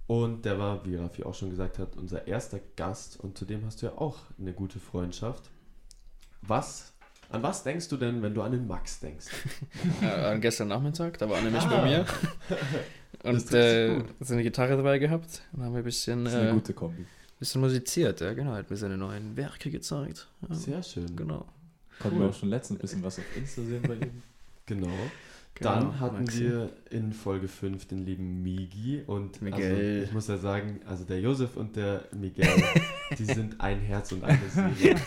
Und der war, wie Rafi auch schon gesagt hat, unser erster Gast. Und zudem hast du ja auch eine gute Freundschaft. Was, an was denkst du denn, wenn du an den Max denkst? Äh, an gestern Nachmittag, da war er nämlich Ah. bei mir. Und äh, gut. so eine Gitarre dabei gehabt. Und haben wir ein bisschen, das ist eine äh, gute Kombi. bisschen musiziert. Ja, genau. Hat mir seine neuen Werke gezeigt. Ja, Sehr schön. genau. Konnten cool. wir auch schon letztens ein bisschen was auf Insta sehen bei ihm. Genau. Genau, Dann hatten Maxi. wir in Folge 5 den lieben Migi und Miguel. Also, ich muss ja sagen, also der Josef und der Miguel, die sind ein Herz und eine Seele.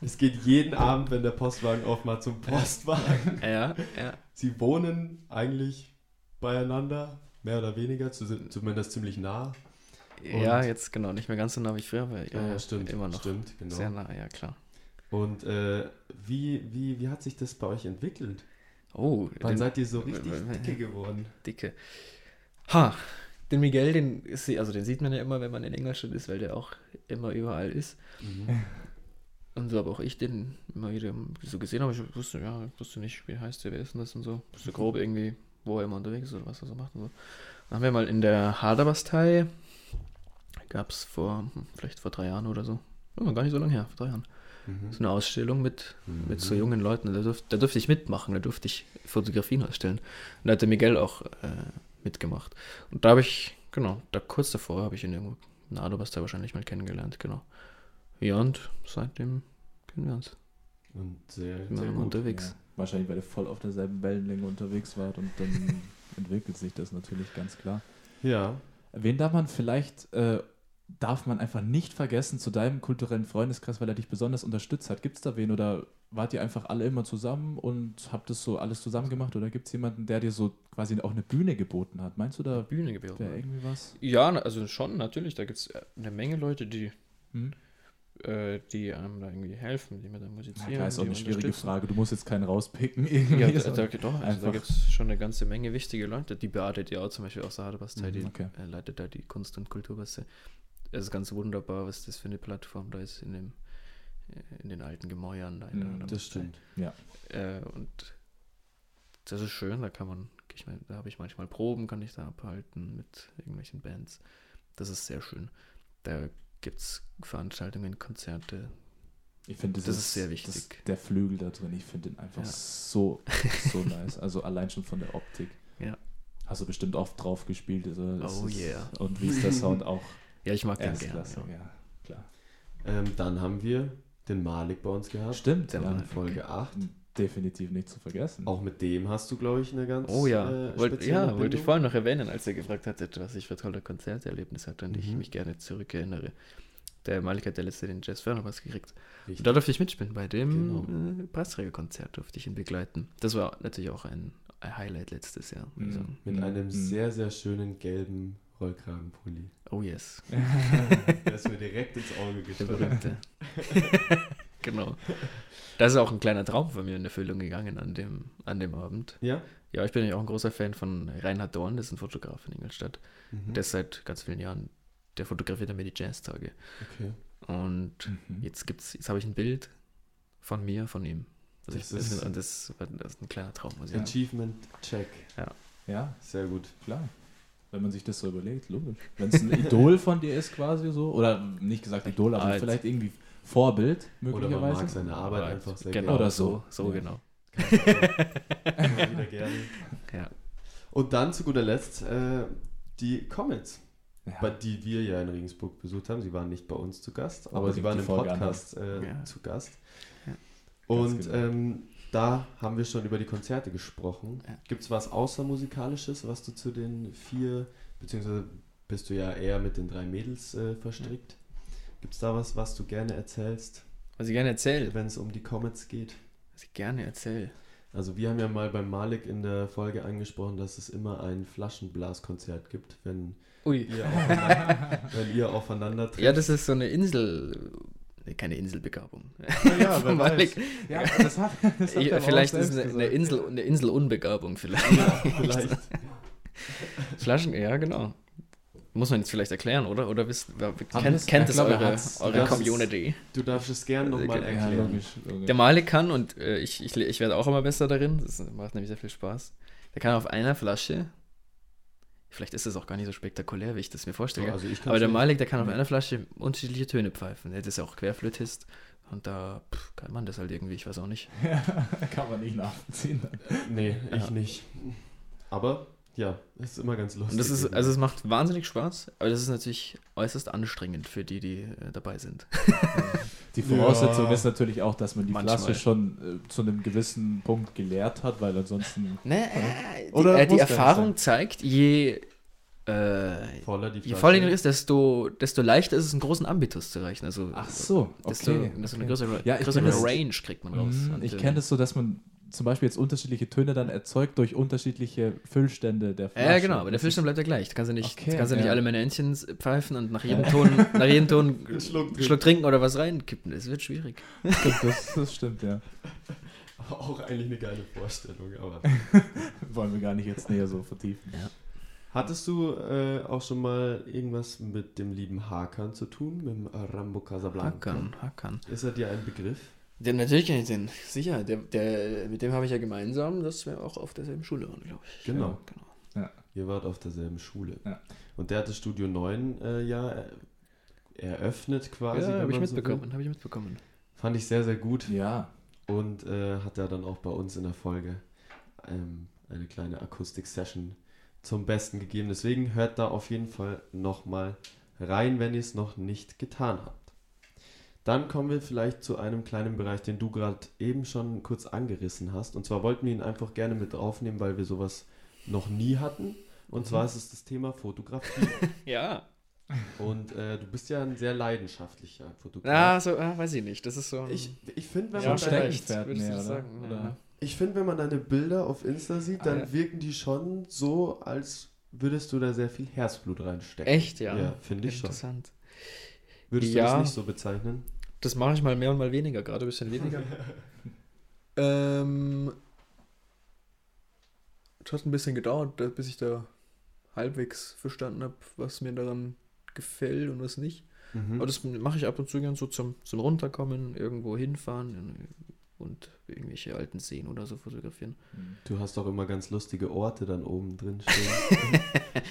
Es geht jeden Abend, wenn der Postwagen aufmacht, zum Postwagen. Ja, ja. Sie wohnen eigentlich beieinander, mehr oder weniger, zu, zumindest ziemlich nah. Ja, Und- jetzt genau, nicht mehr ganz so nah wie früher, aber Ja, ja, stimmt. immer noch Stimmt, genau. sehr nah, ja klar. Und äh, wie, wie, wie hat sich das bei euch entwickelt? Oh, Wann den seid ihr so richtig dicke geworden? dicke. Ha, den Miguel, den, ist, also den sieht man ja immer, wenn man in Ingolstadt ist, weil der auch immer überall ist. Mhm. Und so habe auch ich den immer wieder so gesehen, aber ich wusste, ja, ich wusste nicht, wie heißt der, wer ist denn das und so. Wusste grob irgendwie, wo er immer unterwegs ist oder was er so macht und so. Dann haben wir mal in der Haderbastei, gab es vor, hm, vielleicht vor drei Jahren oder so, ja, gar nicht so lange her, vor drei Jahren, Mhm. so eine Ausstellung mit, mit so Mhm. jungen Leuten. Da, durf, da durfte ich mitmachen, da durfte ich Fotografien ausstellen. Und da hat der Miguel auch äh, mitgemacht. Und da habe ich, genau, da kurz davor habe ich ihn irgendwo in der Haderbastei wahrscheinlich mal kennengelernt, genau. Ja, und seitdem kennen wir uns. Und sehr, sehr gut. unterwegs. Ja, wahrscheinlich, weil ihr voll auf derselben Wellenlänge unterwegs wart und dann entwickelt sich das natürlich ganz klar. Ja, Wen darf man vielleicht, äh, darf man einfach nicht vergessen zu deinem kulturellen Freundeskreis, weil er dich besonders unterstützt hat? Gibt es da wen oder wart ihr einfach alle immer zusammen und habt das so alles zusammen gemacht oder gibt es jemanden, der dir so quasi auch eine Bühne geboten hat? Meinst du da Bühne geboten. wäre irgendwie was? Ja, also schon, natürlich. Da gibt es eine Menge Leute, die, Hm? äh, die einem da irgendwie helfen, die mit der musizieren. Ja, klar, ist auch die eine schwierige. Frage. Du musst jetzt keinen rauspicken. Irgendwie. Ja, da, da, doch, also da gibt es schon eine ganze Menge wichtige Leute. Die Beate Diao zum Beispiel aus der Hadebastei, die okay. äh, leitet da die Kunst- und Kulturbastei. Es ist ganz wunderbar, was das für eine Plattform da ist in, dem, äh, in den alten Gemäuern. Da Mhm, das stimmt. Äh, und das ist schön, da kann man, ich meine, da habe ich manchmal Proben, kann ich da abhalten mit irgendwelchen Bands. Das ist sehr schön. Da gibt es Veranstaltungen, Konzerte. Ich finde, Das ist sehr wichtig. Das, der Flügel da drin, ich finde den einfach Ja. so, so nice. Also allein schon von der Optik. Ja. Hast du bestimmt oft drauf gespielt. Also das Oh ist, yeah. Und wie ist der Sound auch Ja, ich mag den gerne. Erstklasse, Ja. ja, klar. Ähm, dann haben wir den Malik bei uns gehabt. Stimmt, Der Malik. Folge 8. Definitiv nicht zu vergessen. Auch mit dem hast du, glaube ich, eine ganz Oh ja, äh, Wollt, ja wollte ich vorhin noch erwähnen, als er gefragt hatte, was ich für tolle Konzerterlebnisse hatte und ich Mhm. mich gerne zurückerinnere. Der Malik hat der letzte den Jazz Förderpreis gekriegt. Richtig. Und da durfte ich mitspielen. Bei dem Genau. äh, Preisträgerkonzert durfte ich ihn begleiten. Das war natürlich auch ein, ein Highlight letztes Jahr. ich Mhm. sagen. Mit Mhm. einem Mhm. sehr, sehr schönen gelben Rollkragenpulli. Oh yes, Der ist mir direkt ins Auge berühmte. genau. Das ist auch ein kleiner Traum von mir in Erfüllung gegangen an dem, an dem Abend. Ja? Ja, ich bin ja auch ein großer Fan von Reinhard Dorn, das ist ein Fotograf in Ingolstadt. Mhm. Der ist seit ganz vielen Jahren, der fotografiert mir die Jazztage. okay. Und Mhm. jetzt gibt's, jetzt habe ich ein Bild von mir, von ihm. Das, Das ich, das, ist- das, war- das ist ein kleiner Traum, muss ich sagen. Achievement Check. Ja, Sehr gut. klar. Wenn man sich das so überlegt, logisch. Wenn es ein Idol von dir ist quasi so, oder nicht gesagt Idol, aber Als- vielleicht irgendwie Vorbild Oder man möglicherweise. mag seine Arbeit einfach sehr Genau. Oder so, so. so Ja. genau. Immer wieder gerne. Ja. Und dann zu guter Letzt äh, die Comments. Ja. bei die wir ja in Regensburg besucht haben. Sie waren nicht bei uns zu Gast, aber Aber sie waren im Folge Podcast äh, Ja. zu Gast. Ja. Und genau. ähm, da haben wir schon über die Konzerte gesprochen. Ja. Gibt es was außermusikalisches, was du zu den vier, beziehungsweise bist du ja eher mit den drei Mädels äh, verstrickt? Gibt es da was, was du gerne erzählst, Was ich gerne erzähle. wenn es um die Comets geht? Was ich gerne erzähle. Also wir haben ja mal beim Malik in der Folge angesprochen, dass es immer ein Flaschenblaskonzert gibt, wenn Ui. ihr aufeinander, wenn ihr aufeinander trefft. Ja, das ist so eine Insel. Keine Inselbegabung. ja. Ja, das hat, das hat aber vielleicht ist es eine. Insel, eine Inselunbegabung vielleicht. Ja, vielleicht. Flaschen, ja, genau. Muss man jetzt vielleicht erklären, oder? Oder wisst, kennt, kennt ich es eure, eure Community? Du darfst es gerne nochmal erklären. logisch. logisch. Der Malik kann, und äh, ich, ich, ich werde auch immer besser darin, das macht nämlich sehr viel Spaß. Der kann auf einer Flasche, vielleicht ist es auch gar nicht so spektakulär, wie ich das mir vorstelle, also ich kann's aber der Malik, der kann auf einer Flasche unterschiedliche Töne pfeifen. Der ist ja auch Querflötist und da pff, kann man das halt irgendwie, ich weiß auch nicht. Kann man nicht nachvollziehen. Nee, ich Ja. nicht. Aber ja, es ist immer ganz lustig. Und das ist, also es macht wahnsinnig Spaß, aber das ist natürlich äußerst anstrengend für die, die äh, dabei sind. Die Voraussetzung Ja. ist natürlich auch, dass man die Manchmal. Flasche schon äh, zu einem gewissen Punkt geleert hat, weil ansonsten. Ne, äh, die, Oder äh, die gar nicht Erfahrung sein. zeigt, je, äh, voller die je Flasche. voller die ist, desto, desto leichter ist es, einen großen Ambitus zu erreichen. Also, Ach so, desto, okay. desto eine okay. größere, Ja, ich größere das- Range kriegt man raus. Und, Ich äh, kenne das so, dass man zum Beispiel jetzt unterschiedliche Töne dann erzeugt durch unterschiedliche Füllstände der Flasche. Ja, genau, aber der Das Füllstand bleibt ja gleich. Du kannst ja nicht, Okay, kannst ja nicht ja. alle Männchen pfeifen und nach jedem Ton, nach jedem Ton Schluck Schluck, trinken. oder was reinkippen. Das wird schwierig. Stimmt, das, das stimmt, ja. Auch eigentlich eine geile Vorstellung, aber. Wollen wir gar nicht jetzt näher so vertiefen. Hattest du äh, auch schon mal irgendwas mit dem lieben Hakan zu tun, mit dem Rambo Casablanca? Hakan, Hakan. Ist er dir ein Begriff? Ja, natürlich kenne ich den. Sicher, der, der, mit dem habe ich ja gemeinsam, dass wir auch auf derselben Schule waren, glaube ich. Genau. genau. Ihr wart auf derselben Schule. Ja. Und der hat das Studio 9 äh, ja äh, eröffnet quasi. Ja, habe ich man so mitbekommen, habe ich mitbekommen. Fand ich sehr, sehr gut. Ja, Und äh, hat er dann auch bei uns in der Folge ähm, eine kleine Akustik-Session zum Besten gegeben. Deswegen hört da auf jeden Fall nochmal rein, wenn ihr es noch nicht getan habt. Dann kommen wir vielleicht zu einem kleinen Bereich, den du gerade eben schon kurz angerissen hast. Und zwar wollten wir ihn einfach gerne mit aufnehmen, weil wir sowas noch nie hatten. Und zwar ist es das Thema Fotografie. Ja. Und äh, du bist ja ein sehr leidenschaftlicher Fotograf. Ah, so, ah, weiß ich nicht. Das ist so. ein- Ich, ich finde, wenn, Ja, man deine- mehr, oder? sagen? Oder- Ja. ich find, wenn man deine Bilder auf Insta sieht, dann Ah, ja. wirken die schon so, als würdest du da sehr viel Herzblut reinstecken. Echt, ja. Ja, finde ich schon. Interessant. Würdest du Ja. das nicht so bezeichnen? Das mache ich mal mehr und mal weniger, gerade ein bisschen weniger. ähm, es hat ein bisschen gedauert, da- bis ich da halbwegs verstanden habe, was mir daran gefällt und was nicht. Mhm. Aber das mache ich ab und zu gern so zum, zum Runterkommen, irgendwo hinfahren und irgendwelche alten Seen oder so fotografieren. Du hast doch immer ganz lustige Orte dann oben drin stehen.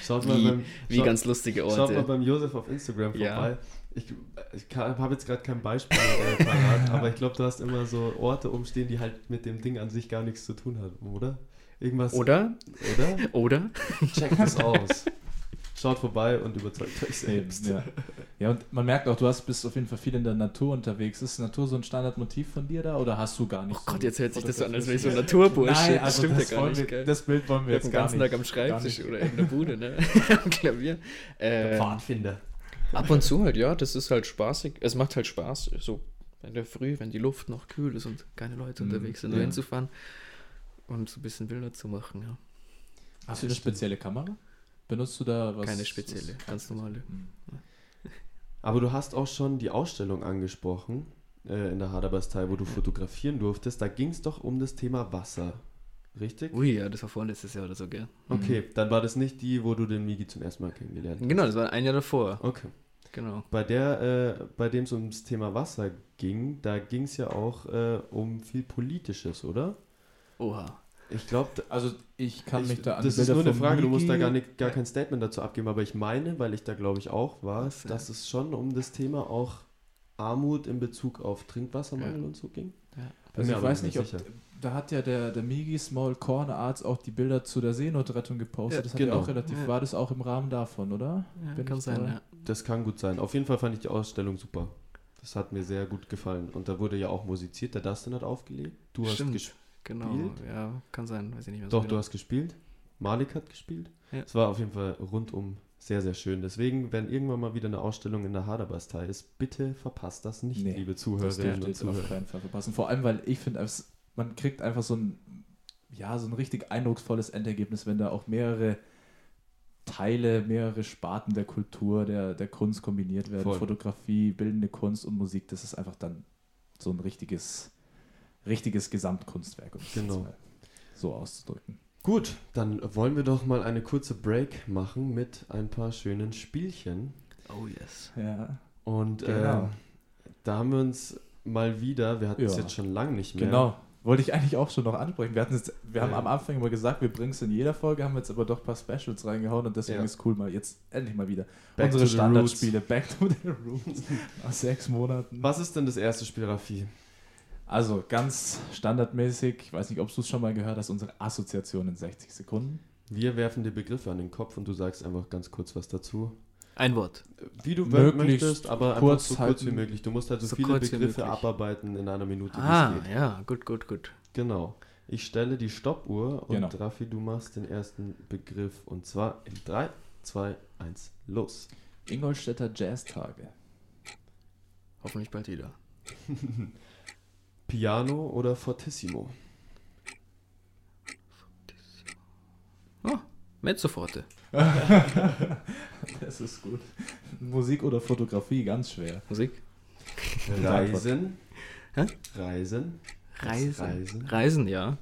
schaut mal Wie- beim, Wie schaut, ganz lustige schaut mal Orte. beim Josef auf Instagram Ja. Ich, ich habe jetzt gerade kein Beispiel äh, parat, aber ich glaube, du hast immer so Orte umstehen, die halt mit dem Ding an sich gar nichts zu tun haben, oder? Irgendwas, Oder? oder? Oder? Checkt es aus. Schaut vorbei und überzeugt euch selbst. ja. ja, und man merkt auch, du hast, bist auf jeden Fall viel in der Natur unterwegs. Ist Natur so ein Standardmotiv von dir da oder hast du gar nicht Oh so Gott, jetzt hört sich das so an, als wäre ich so ein? Naturbursche. Nein, also das stimmt das, ja gar nicht. wir, gell? das Bild wollen wir Ich jetzt den gar ganzen nicht. Tag am Schreibtisch oder in der Bude, ne? am Klavier. Ähm, Pfadfinder. Ab und zu halt, ja, das ist halt spaßig. Es macht halt Spaß, so in der Früh, wenn die Luft noch kühl ist und keine Leute Mhm, unterwegs sind, ja. da hinzufahren und so ein bisschen Bilder zu machen, ja. Hast du eine spezielle Kamera? Benutzt du da was? Keine spezielle, ganz normale. Hm. Aber du hast auch schon die Ausstellung angesprochen äh, in der Haderbastei, wo du fotografieren durftest. Da ging es doch um das Thema Wasser. Richtig? Ui, ja, das war vorletztes Jahr oder so, gell? Okay, dann war das nicht die, wo du den Migi zum ersten Mal kennengelernt hast. Genau, das war ein Jahr davor. Okay. Genau. Bei der, äh, bei dem es ums Thema Wasser ging, da ging es ja auch äh, um viel Politisches, oder? Oha. Ich glaube, Also ich kann mich da an das ist nur eine Frage, du musst da Migi- gar, nicht, gar kein Statement dazu abgeben, aber ich meine, weil ich da glaube ich auch war, Was, ja. dass es schon um das Thema auch Armut in Bezug auf Trinkwassermangel Ja. und so ging. Ja. Also ich weiß nicht ob. Da hat ja der, der Migi Small Corner Arts auch die Bilder zu der Seenotrettung gepostet. Ja, das hat genau. auch relativ, Ja. war das auch im Rahmen davon, oder? Ja, kann sein, da- ja. Das kann gut sein. Auf jeden Fall fand ich die Ausstellung super. Das hat mir sehr gut gefallen. Und da wurde ja auch musiziert. Der Dustin hat aufgelegt. Du hast Stimmt. gespielt. Genau, ja, kann sein, weiß ich nicht mehr Doch, so du genau. hast gespielt. Malik hat gespielt. Ja. Es war auf jeden Fall rundum sehr, sehr schön. Deswegen, wenn irgendwann mal wieder eine Ausstellung in der Haderbastei ist, bitte verpasst das nicht, Nee, liebe Das Zuhörerinnen dürfte und jetzt auf Zuhörer. keinen Fall verpassen. Vor allem, weil ich finde, es- man kriegt einfach so ein, ja, so ein richtig eindrucksvolles Endergebnis, wenn da auch mehrere Teile, mehrere Sparten der Kultur, der, der Kunst kombiniert werden. Voll. Fotografie, bildende Kunst und Musik, das ist einfach dann so ein richtiges, richtiges Gesamtkunstwerk, um es Genau. mal so auszudrücken. Gut, dann wollen wir doch mal eine kurze Break machen mit ein paar schönen Spielchen. Oh yes. Ja, Und Genau. äh, da haben wir uns mal wieder, wir hatten es Ja. jetzt schon lange nicht mehr. genau. Wollte ich eigentlich auch schon noch ansprechen. Wir, hatten jetzt, wir haben Ja. am Anfang immer gesagt, wir bringen es in jeder Folge, haben jetzt aber doch ein paar Specials reingehauen und deswegen Ja. ist cool, mal jetzt endlich mal wieder Back unsere Standardspiele Back to the Roots nach sechs Monaten. Was ist denn das erste Spiel, Raffi? Also ganz standardmäßig, ich weiß nicht, ob du es schon mal gehört hast, unsere Assoziation in 60 Sekunden. Wir werfen dir Begriffe an den Kopf und du sagst einfach ganz kurz was dazu. Ein Wort. Wie du Möglichst möchtest, aber einfach kurz so kurz halten. wie möglich. Du musst halt so, So viele wie Begriffe abarbeiten in einer Minute, wie Ah, es geht. ja, gut, gut, gut. Genau. Ich stelle die Stoppuhr und Genau. Raffi, du machst den ersten Begriff und zwar in 3, 2, 1, los. Ingolstädter Jazztage. Hoffentlich bald wieder. Piano oder Fortissimo? Oh, Mezzoforte. Das ist gut. Musik oder Fotografie, ganz schwer. Musik. Reisen. Hä? Reisen. Reisen. Reisen. Reisen, ja.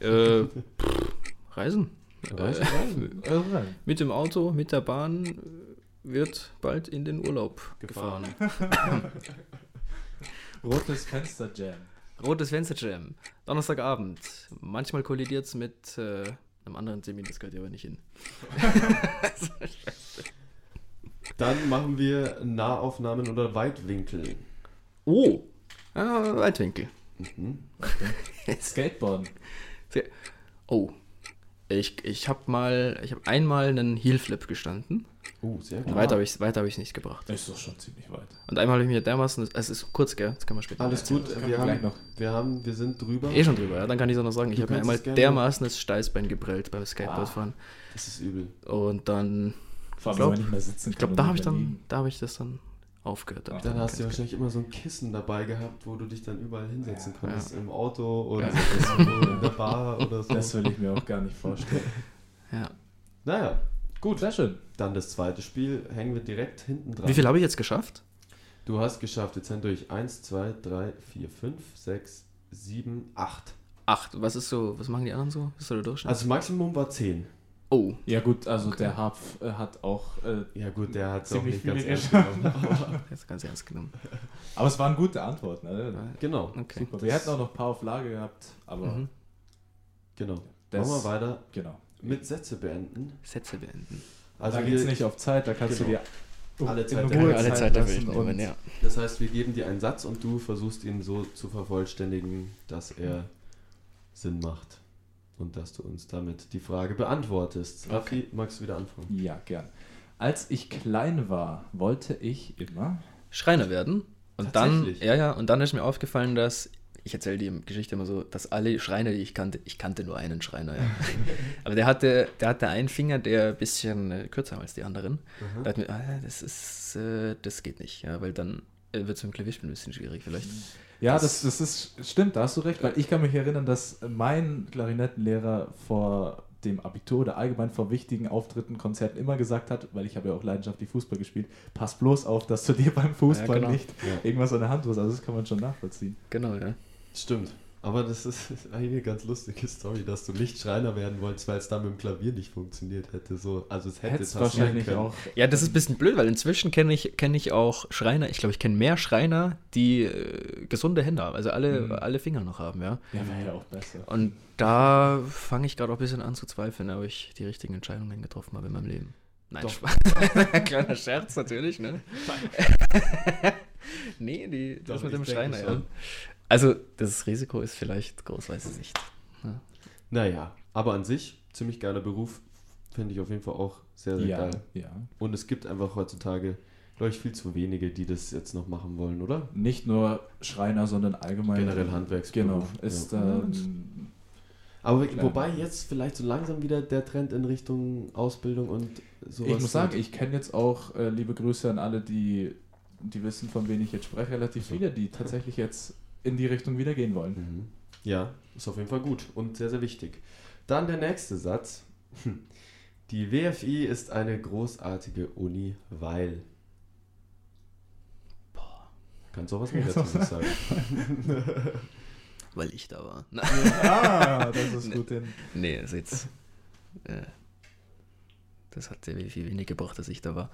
Äh, pff, Reisen. Reisen, Äh, Reisen. Irre. mit dem Auto, mit der Bahn äh, wird bald in den Urlaub gefahren. Gefahren. Rotes Fenster Jam. Rotes Fenster Jam. Donnerstagabend. Manchmal kollidiert es mit äh, einem anderen Termin, das gehört hier aber nicht hin. Dann machen wir Nahaufnahmen oder Weitwinkel. Oh! Ah, Weitwinkel. Mhm. Skateboarden. Oh. Ich, ich habe mal, ich habe einmal einen Heelflip gestanden. Oh, sehr Und gut. Weiter habe ich es weiter hab nicht gebracht. Das ist doch schon ziemlich weit. Und einmal habe ich mir dermaßen, es ist kurz, gell? Das kann man später Alles gut, können wir wir haben, noch. wir haben, wir sind drüber. Eh schon drüber, ja? Dann kann ich es auch noch sagen. Ich Du habe mir einmal dermaßen das Steißbein geprellt beim Ah. Skateboardfahren. Das ist übel. Und dann, Vor allem, glaub- wenn man nicht mehr sitzen ich glaube, da habe ich dann, da habe ich das dann aufgehört. Da hab ich Dann hast du kein wahrscheinlich immer so ein Kissen dabei gehabt, wo du dich dann überall hinsetzen Ja. konntest. Im Auto oder Ja. irgendwo in der Bar oder so. Das will ich mir auch gar nicht vorstellen. Ja. Naja, gut. Sehr schön. Dann das zweite Spiel hängen wir direkt hinten dran. Wie viel habe ich jetzt geschafft? Du hast geschafft. Jetzt sind durch 1, 2, 3, 4, 5, 6, 7, 8. Acht. Was ist so, was machen die anderen so? Was ist so der Durchschnitt? Also Maximum war 10. oh. Ja gut, also Okay. der Harpf äh, hat auch, äh, Ja gut, der hat es auch nicht ganz ernst genommen. Jetzt ganz ernst genommen. aber es waren gute Antworten. Ne? genau, Okay. Super. Wir hätten auch noch ein paar auf Lage gehabt, aber Mhm. genau. das, Machen wir weiter genau. Mit Sätze beenden. Sätze beenden. Also da wir, geht es nicht auf Zeit, da kannst Genau. du dir Alle Zeit Ruhe der- alle Zeit dafür lassen nehmen, ja. Das heißt, wir geben dir einen Satz und du versuchst ihn so zu vervollständigen, dass er Sinn macht. Und dass du uns damit die Frage beantwortest. Raffi, magst du wieder anfangen? Ja, gern. Als ich klein war, wollte ich immer. Schreiner werden. Und dann, ja, ja, und dann ist mir aufgefallen, dass, ich erzähle die Geschichte immer so, dass alle Schreiner, die ich kannte, ich kannte nur einen Schreiner, ja. Aber der hatte, der hatte einen Finger, der ein bisschen äh, kürzer war als die anderen. Da hat mir, ah, das ist, äh, das geht nicht, ja, weil dann äh, wird es mit dem Klavierspielen ein bisschen schwierig vielleicht. Ja, das, das ist stimmt, da hast du recht, weil ich kann mich erinnern, dass mein Klarinettenlehrer vor dem Abitur oder allgemein vor wichtigen Auftritten, Konzerten immer gesagt hat, weil ich habe ja auch leidenschaftlich Fußball gespielt, pass bloß auf, dass du dir beim Fußball genau. nicht Ja. irgendwas an der Hand hast. Also das kann man schon nachvollziehen. Genau, ja. Stimmt. Aber das ist eigentlich eine ganz lustige Story, dass du nicht Schreiner werden wolltest, weil es dann mit dem Klavier nicht funktioniert hätte. So, also es hätte es passieren wahrscheinlich können. auch. Ja, das ist ein bisschen blöd, weil inzwischen kenne ich, kenn ich auch Schreiner, ich glaube, ich kenne mehr Schreiner, die äh, gesunde Hände haben, also alle, Mhm. alle Finger noch haben, ja. Ja, wäre ja auch besser. Und da fange ich gerade auch ein bisschen an zu zweifeln, ob ich die richtigen Entscheidungen getroffen habe in meinem Leben. Nein, Doch. Spaß. Kleiner Scherz natürlich, ne? nee, die, Doch, das mit ich dem Schreiner, ja. Also, das Risiko ist vielleicht groß, weiß ich nicht. Ja. Naja, aber an sich, ziemlich geiler Beruf. Finde ich auf jeden Fall auch sehr, sehr Ja, geil. ja. Und es gibt einfach heutzutage, glaube ich, viel zu wenige, die das jetzt noch machen wollen, oder? Nicht nur Schreiner, sondern allgemein. Generell Handwerksberuf. Genau. Ist Ja. ähm, Aber Klar. wobei jetzt vielleicht so langsam wieder der Trend in Richtung Ausbildung und sowas. ich muss sagen, ich kenne jetzt auch, äh, liebe Grüße an alle, die, die wissen, von wen ich jetzt spreche, relativ viele, die tatsächlich jetzt in die Richtung wieder gehen wollen. Mhm. Ja, ist auf jeden Fall gut und sehr, sehr wichtig. Dann der nächste Satz. Die WFI ist eine großartige Uni, weil. Kannst du auch was Negatives sagen? Weil ich da war. Ah, das ist Nee. gut. Denn nee, ist jetzt. Äh, das hat sehr viel wenig gebracht, dass ich da war.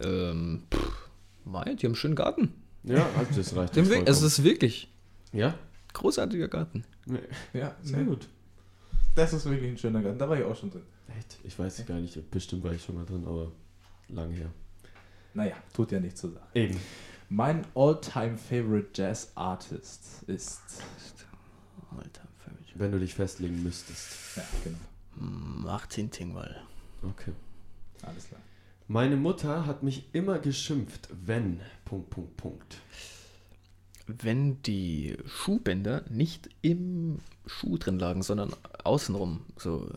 Ähm, pff, mei, die haben einen schönen Garten. Ja, also das reicht. Wirklich, also, es ist wirklich ja, großartiger Garten. nee, ja, sehr nee, gut. das ist wirklich ein schöner Garten. Da war ich auch schon drin. Echt? Ich weiß gar nicht, bestimmt war ich schon mal drin, aber lange her. Naja, tut ja nichts zur Sache. Eben. Mein all-time favorite Jazz Artist ist. Wenn du dich festlegen müsstest. Ja, genau. Martin Tingwall. Okay. Alles klar. Meine Mutter hat mich immer geschimpft, wenn. Punkt, Punkt, Punkt. Wenn die Schuhbänder nicht im Schuh drin lagen, sondern außenrum, so.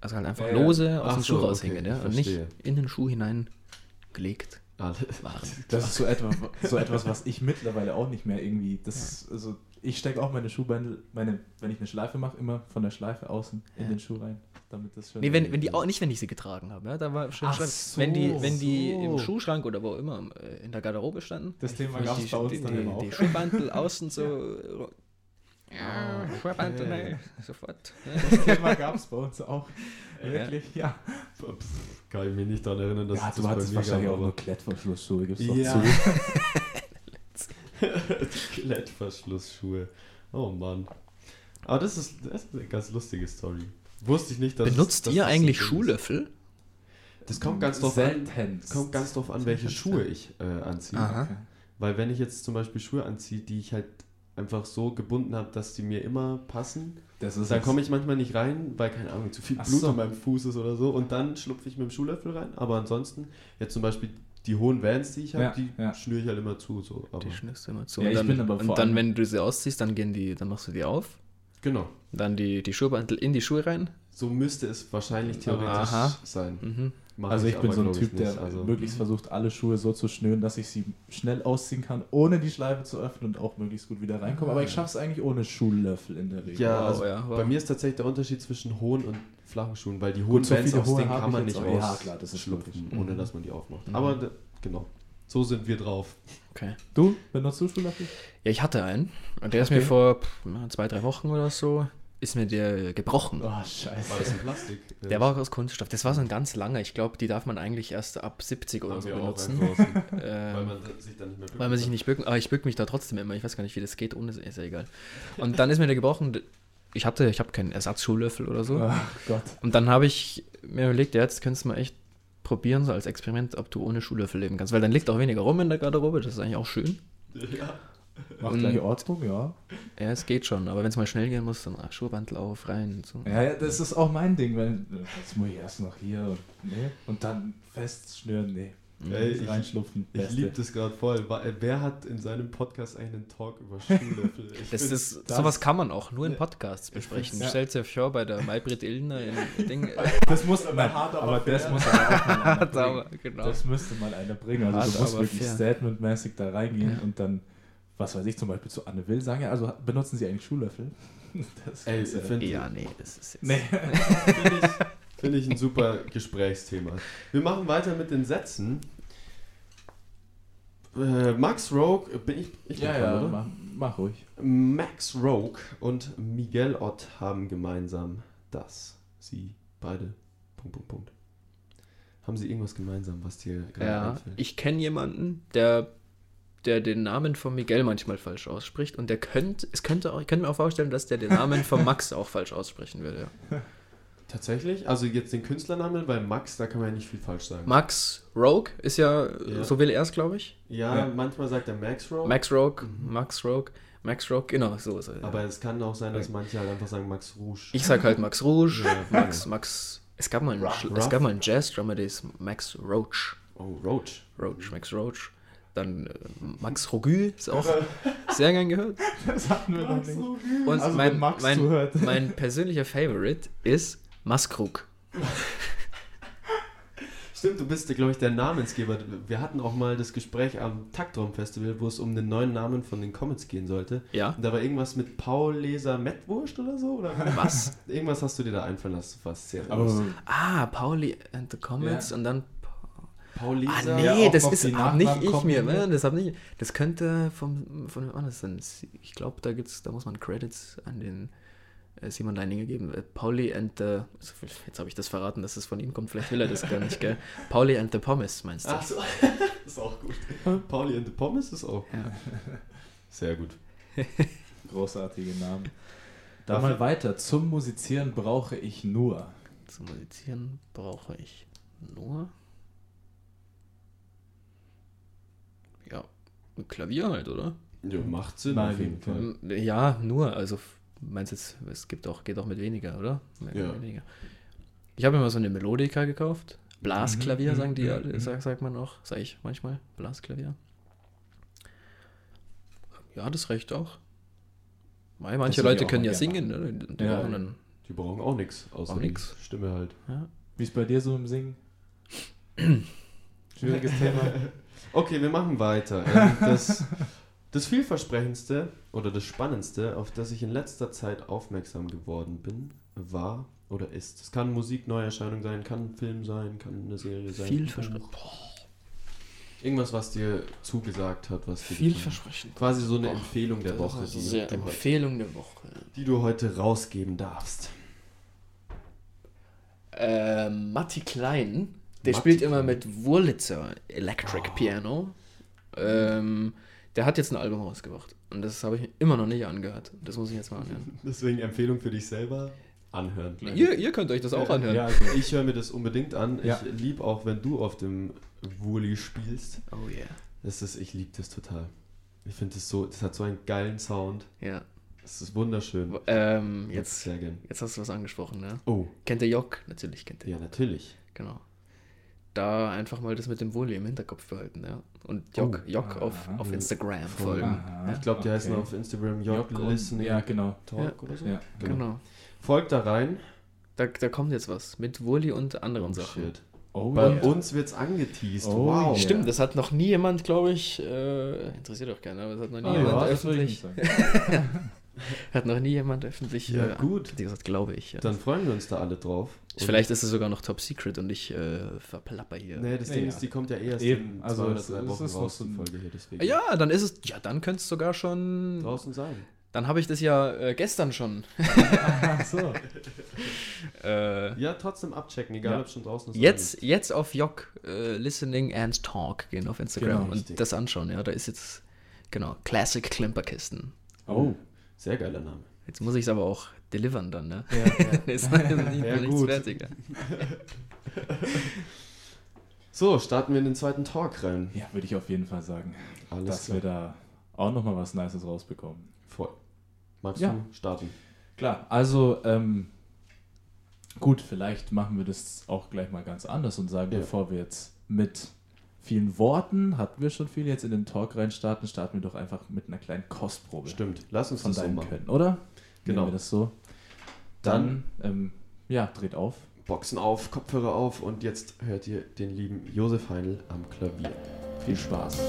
Also halt einfach Ja, ja. lose aus dem so, Schuh raushängen, okay, ja? Und nicht in den Schuh hineingelegt waren. Das ist so etwas, so etwas, was ich mittlerweile auch nicht mehr irgendwie. Das, also ich stecke auch meine Schuhbändel, meine, wenn ich eine Schleife mache, immer von der Schleife außen in Ja. den Schuh rein, damit das schön. Nee, wenn, wenn die auch, nicht, wenn ich sie getragen habe, ja, da war schon Ach so, wenn die, wenn die so. im Schuhschrank oder wo immer äh, in der Garderobe standen, Das Thema gab es bei uns die, dann die, immer auch. die Schuhbandel außen so. Ja, Schuhbandel, Okay. nein, sofort. Das Thema gab es bei uns auch. Wirklich, ja. Pff, Kann ich mich nicht daran erinnern, dass Ja, es du das hattest bei wahrscheinlich auch aber- nur Klettverschlussschuhe, doch Ja. zu. Klettverschlussschuhe. Oh Mann. Aber das ist, das ist eine ganz lustige Story. Wusste ich nicht, dass Benutzt dass ihr das eigentlich ist. Schuhlöffel? Das kommt ganz drauf an, kommt ganz drauf an, welche Schuhe ich äh, anziehe. Aha. Okay. Weil wenn ich jetzt zum Beispiel Schuhe anziehe, die ich halt einfach so gebunden habe, dass die mir immer passen, Das ist dann komme ich manchmal nicht rein, weil, keine Ahnung, zu viel Ach Blut so. an meinem Fuß ist oder so. Und dann schlupfe ich mit dem Schuhlöffel rein. Aber ansonsten, jetzt zum Beispiel die hohen Vans, die ich habe, Ja, die ja. schnüre ich halt immer zu. So. Aber Die schnürst du immer zu. Ja, und ich dann, bin aber vor und dann, wenn du sie ausziehst, dann gehen die, dann machst du die auf. Genau. Dann die, die Schuhbandel in die Schuhe rein. So müsste es wahrscheinlich theoretisch Aha. sein. Mhm. Mach Also ich bin aber, so ein ich, Typ, der. Also, möglichst versucht, alle Schuhe so zu schnüren, dass ich sie schnell ausziehen kann, ohne die Schleife zu öffnen und auch möglichst gut wieder reinkomme. Aber ich schaffe es eigentlich ohne Schuhlöffel in der Regel. Ja, Wow, also ja, wow. bei mir ist tatsächlich der Unterschied zwischen hohen und flachen Schuhen, weil die hohen so viele aus denen kann ich man nicht auch. Ja, klar, das ist logisch. ohne Mhm. dass man die aufmacht. Mhm. Aber genau, so sind wir drauf. Okay. Du, benutzt du Schuhlöffel? Ja, ich hatte einen. Und der ist Okay. mir vor zwei, drei Wochen oder so, ist mir der gebrochen. Oh, scheiße. War das in Plastik? Der war auch aus Kunststoff. Das war so ein ganz langer. Ich glaube, die darf man eigentlich erst ab 70 oder Haben so benutzen. Ähm, weil man sich dann nicht mehr Weil man sich nicht bücken, aber ich bück mich da trotzdem immer. Ich weiß gar nicht, wie das geht, ohne ist ja egal. Und dann ist mir der gebrochen. Ich hatte, ich habe keinen Ersatzschuhlöffel oder so. Ach Gott. Und dann habe ich mir überlegt, ja, jetzt könntest du mal echt probieren, so als Experiment, ob du ohne Schuhlöffel leben kannst. Weil dann liegt auch weniger rum in der Garderobe, das ist eigentlich auch schön. Ja. Macht gleich Ordnung, ja. Ja, es geht schon, aber wenn es mal schnell gehen muss, dann ah, Schuhbandel auf, rein. So. Ja, ja, das ist auch mein Ding, weil äh, jetzt muss ich erst noch hier und, nee, und dann festschnüren, nee. Ey, ich- reinschlupfen. Ich liebe das gerade voll. Äh, Wer hat in seinem Podcast eigentlich einen Talk über Schuhlöffel? Das ist, das- sowas kann man auch nur in. Podcasts besprechen. Ja. Stellt sich vor, bei der Maybrit Illner in Ding. Das muss nein, hart, aber aber das muss aber auch mal einer bringen. aber, genau. Das müsste mal einer bringen. Also Hart, du musst aber wirklich statementmäßig da reingehen Ja. und dann, was weiß ich, zum Beispiel zu Anne Will sagen, ja, also benutzen Sie eigentlich Schuhlöffel? Das Ey, ist ja- find- ja, nee, das ist jetzt. nee. Finde ich, ein super Gesprächsthema. Wir machen weiter mit den Sätzen. Äh, Max Rogue, bin ich, ich bin Ja, dran, ja, oder? mach, mach ruhig. Max Rogue und Miguel Ott haben gemeinsam das. Sie beide. Punkt, Punkt, Punkt. Haben sie irgendwas gemeinsam, was dir gerade Ja, einfällt? ich kenne jemanden, der, der den Namen von Miguel manchmal falsch ausspricht und der könnte, es könnte auch, ich könnte mir auch vorstellen, dass der den Namen von Max auch falsch aussprechen würde. Ja. Tatsächlich? Also jetzt den Künstlernamen, weil Max, da kann man ja nicht viel falsch sagen. Max Rogue ist ja, Ja. so will er es, glaube ich. ja, Ja. manchmal sagt er Max Rowe. Max Rogue, Mhm. Max Rogue, Max Rogue, genau, so ist er. Aber es kann auch sein, dass manche halt einfach sagen Max Rouge. Ich sag halt Max Rouge, Max. Max. Es gab mal einen, Ruff. es gab mal einen Jazz-Drummer, der ist Max Roach. oh, Roach. Roach, Max Roach. Dann äh, Max Rogü ist auch sehr gern gehört. Das hatten wir noch nicht. Und Also, mein, wenn Max mein, zuhört. mein persönlicher Favorite ist Maskrug. Stimmt, du bist, glaube ich, der Namensgeber. Wir hatten auch mal das Gespräch am Taktraum Festival, wo es um den neuen Namen von den Comets gehen sollte. Ja. Und da war irgendwas mit Paul Leser Mettwurst oder so? Oder Was? irgendwas hast du dir da einfallen lassen, was sehr Aber lustig. Ah, Pauli and the Comets Ja. und dann. Paul Ah, Leser. nee, Ja, auch das ist hab nicht ich mir, ne? Das hab nicht. Das könnte vom, von wem anders sein. Ich glaube, da gibt's, da muss man Credits an den äh, Simon Leininger geben. Äh, Pauli and the. Jetzt habe ich das verraten, dass es von ihm kommt. Vielleicht will er das gar nicht, gell? Pauli and the Pommes, meinst du? Ach so, ist auch gut. Pauli and the Pommes ist auch Ja. sehr gut. Großartige Namen. Dann Dafür- mal weiter. Zum Musizieren brauche ich nur. Zum Musizieren brauche ich nur. Ja, ein Klavier halt, oder? Ja, macht Sinn Nein, auf jeden. Fall. Ja, nur. Also, meinst jetzt, es gibt auch, geht auch mit weniger, oder? Mehr Ja. mit weniger. Ich habe mir mal so eine Melodika gekauft. Blasklavier, Mhm, sagen die, mhm, alle, mhm. sag, sagt man auch. Sag ich manchmal. Blasklavier. Ja, das reicht auch. Weil manche Leute auch können ja singen, ne? Die Ja. brauchen dann, Die brauchen auch nichts, außer Auch die nix. Stimme halt. ja. Wie ist bei dir so im Singen? Schwieriges Thema. Okay, wir machen weiter. Ähm, Das, das vielversprechendste oder das Spannendste, auf das ich in letzter Zeit aufmerksam geworden bin, war oder ist. Es kann Musik, Neuerscheinung sein, kann ein Film sein, kann eine Serie sein. Vielversprechend. Irgendwas, was dir zugesagt hat, was dir Vielversprechend. Quasi so eine Boah, Empfehlung der Woche, ist die, sehr du, heute- Empfehlung der Woche. die du heute rausgeben darfst. Ähm, Matti Klein, der Matti spielt immer mit Wurlitzer Electric Ah. Piano. Ähm, der hat jetzt ein Album rausgebracht. Und das habe ich immer noch nicht angehört. Das muss ich jetzt mal anhören. Deswegen Empfehlung für dich selber anhören. ihr, ihr könnt euch das auch anhören. Ja, also, Ich höre mir das unbedingt an. Ja. Ich liebe auch, wenn du auf dem Wurli spielst. Oh yeah. Das ist, ich liebe das total. Ich finde das so, das hat so einen geilen Sound. Ja. Es ist wunderschön. Ähm, jetzt, sehr gern. jetzt hast du was angesprochen, ne? Oh, Kennt der Jock? Natürlich kennt der ja, Jock. natürlich. Genau. Da einfach mal das mit dem Wohli im Hinterkopf behalten, ja. Und Jock, Oh. Jock auf, Aha. auf Instagram Voll. folgen. Aha, Ich glaube, die heißen okay. auf Instagram Jock und- Listening Ja, genau. Talk oder so. Ja. Genau. Folgt da rein. Da, da kommt jetzt was mit Wohli und anderen Oh, Sachen. shit. Oh, Bei ja. uns wird's angeteased. Oh, wow. yeah. Stimmt, das hat noch nie jemand, glaube ich, äh, interessiert auch keiner, aber es hat noch nie Ah, jemand ja, das öffentlich, ich nicht sagen. hat noch nie jemand öffentlich, Ja, äh, gut. gesagt, glaube ich. Ja. Dann freuen wir uns da alle drauf. Und- Vielleicht ist es sogar noch Top Secret und ich äh, verplapper hier. Nee, das Ding ja. ist, die kommt ja erst Eben, in also zwei oder drei Wochen raus, so die Folge hier. Deswegen. Ja, dann ist es, ja, dann könnte es sogar schon, Draußen sein. dann habe ich das ja äh, gestern schon. Ach so. Äh, Ja, trotzdem abchecken, egal Ja. ob es schon draußen ist. jetzt, jetzt auf Jock äh, Listening and Talk gehen auf Instagram Genau, und richtig. das anschauen, ja, da ist jetzt, genau, Classic Klimperkisten. Oh. Sehr geiler Name. Jetzt muss ich es aber auch delivern dann, ne? Ja, ist noch nicht, Ja, nichts gut. fertig. ja. So, starten wir in den zweiten Talk rein. ja würde ich auf jeden Fall sagen, Alles dass klar. wir da auch nochmal was Nices rausbekommen. Voll. Magst Ja. du starten? Klar, also ähm, gut, vielleicht machen wir das auch gleich mal ganz anders und sagen, Ja. bevor wir jetzt mit vielen Worten, hatten wir schon viel, jetzt in den Talk reinstarten, starten wir doch einfach mit einer kleinen Kostprobe Stimmt. Lass uns von das so deinem machen. Können, oder? Genau. Nehmen wir das so. Dann, ähm, ja, dreht auf. Boxen auf, Kopfhörer auf und jetzt hört ihr den lieben Josef Heinl am Klavier. Viel Spaß.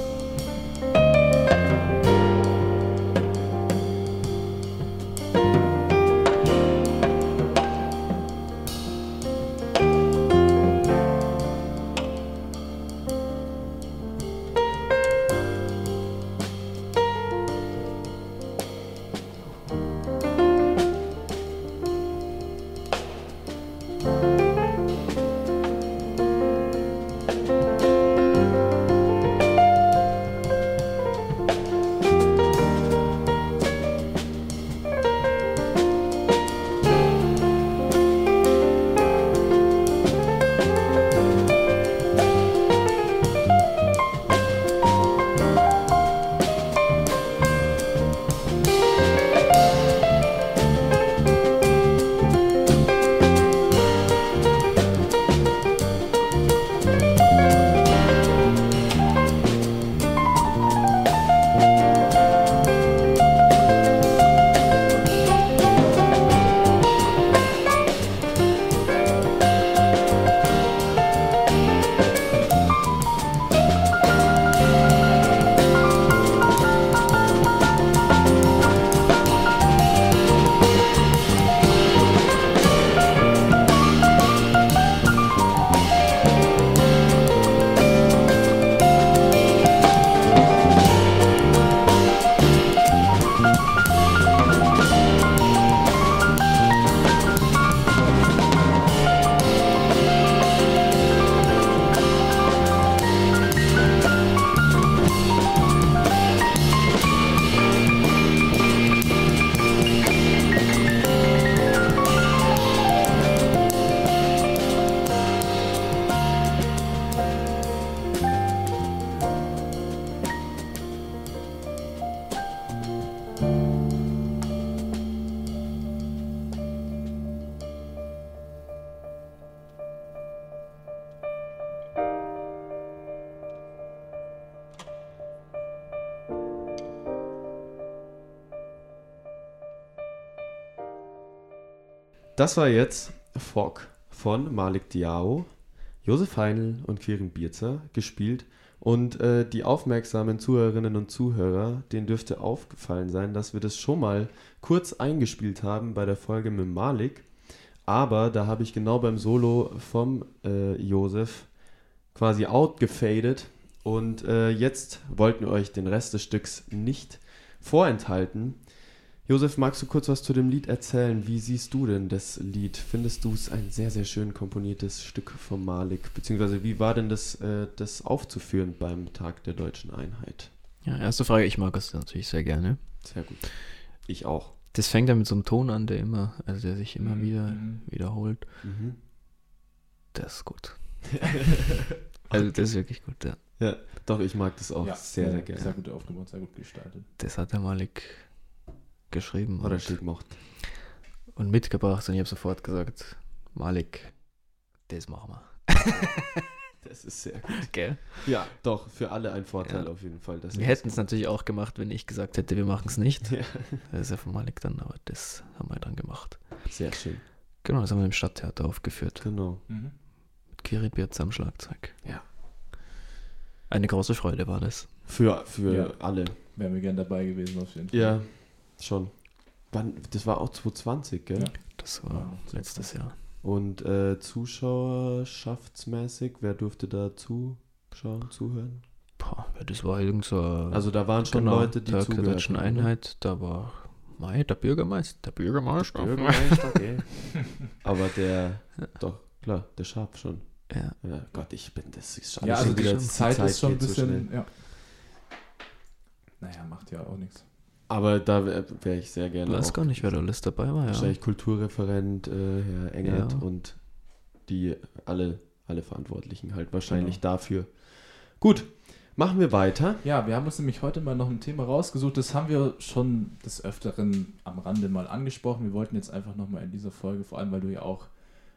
Thank das war jetzt Fog von Malik Diao, Josef Heinl und Quirin Bierzer gespielt. Und äh, die aufmerksamen Zuhörerinnen und Zuhörer, denen dürfte aufgefallen sein, dass wir das schon mal kurz eingespielt haben bei der Folge mit Malik. Aber da habe ich genau beim Solo vom äh, Josef quasi outgefadet. Und äh, jetzt wollten wir euch den Rest des Stücks nicht vorenthalten. Josef, magst du kurz was zu dem Lied erzählen? Wie siehst du denn das Lied? Findest du es ein sehr, sehr schön komponiertes Stück von Malik? Beziehungsweise wie war denn das, äh, das aufzuführen beim Tag der deutschen Einheit? Ja, erste Frage, ich mag es natürlich sehr gerne. Sehr gut. Ich auch. Das fängt ja mit so einem Ton an, der immer, also der sich immer Mhm. wieder wiederholt. Mhm. Das ist gut. Also das ist wirklich gut, ja. ja, doch, ich mag das auch Ja, sehr, sehr gerne. Sehr gut aufgebaut, sehr gut gestaltet. Das hat der Malik geschrieben Oder und, schick mocht. und mitgebracht und ich habe sofort gesagt, Malik, das machen wir. Das ist sehr gut. Gell? Ja, doch, für alle ein Vorteil Ja. auf jeden Fall. dass Wir hätten es natürlich auch gemacht, wenn ich gesagt hätte, wir machen es nicht. Ja, Das ist ja von Malik dann, aber das haben wir dann gemacht. sehr schön. Genau, das haben wir im Stadttheater aufgeführt. Genau. Mhm. Mit Kiri Birz am Schlagzeug. Ja. Eine große Freude war das. Für, für Ja. alle. Wären wir gern dabei gewesen auf jeden Fall. Ja, schon. Wann, das war auch 2020, gell? Ja. Das war Ja, letztes Jahr. Und äh, zuschauerschaftsmäßig, wer durfte da zuschauen, zuhören? Boah, ja, das war irgend so. Also da waren schon genau, Leute, die der zugehört Deutschen haben, oder? Einheit, da war Mai, der Bürgermeister. Der Bürgermeister. Bürgermeister, okay. Aber der, doch, klar, der Schaf schon. Ja. Ja, Gott, ich bin, das ist Ja, also schon die wieder, Zeit, ist schon ein geht so bisschen. ja. Naja, macht ja auch nichts. Aber da wäre wär ich sehr Ich gerne weiß auch gar nicht, wer da alles dabei war. Ja. wahrscheinlich Kulturreferent äh, Herr Engert Ja. und die alle, alle Verantwortlichen halt wahrscheinlich Genau. dafür. Gut, machen wir weiter. Ja, wir haben uns nämlich heute mal noch ein Thema rausgesucht. Das haben wir schon des Öfteren am Rande mal angesprochen. Wir wollten jetzt einfach nochmal in dieser Folge, vor allem weil du ja auch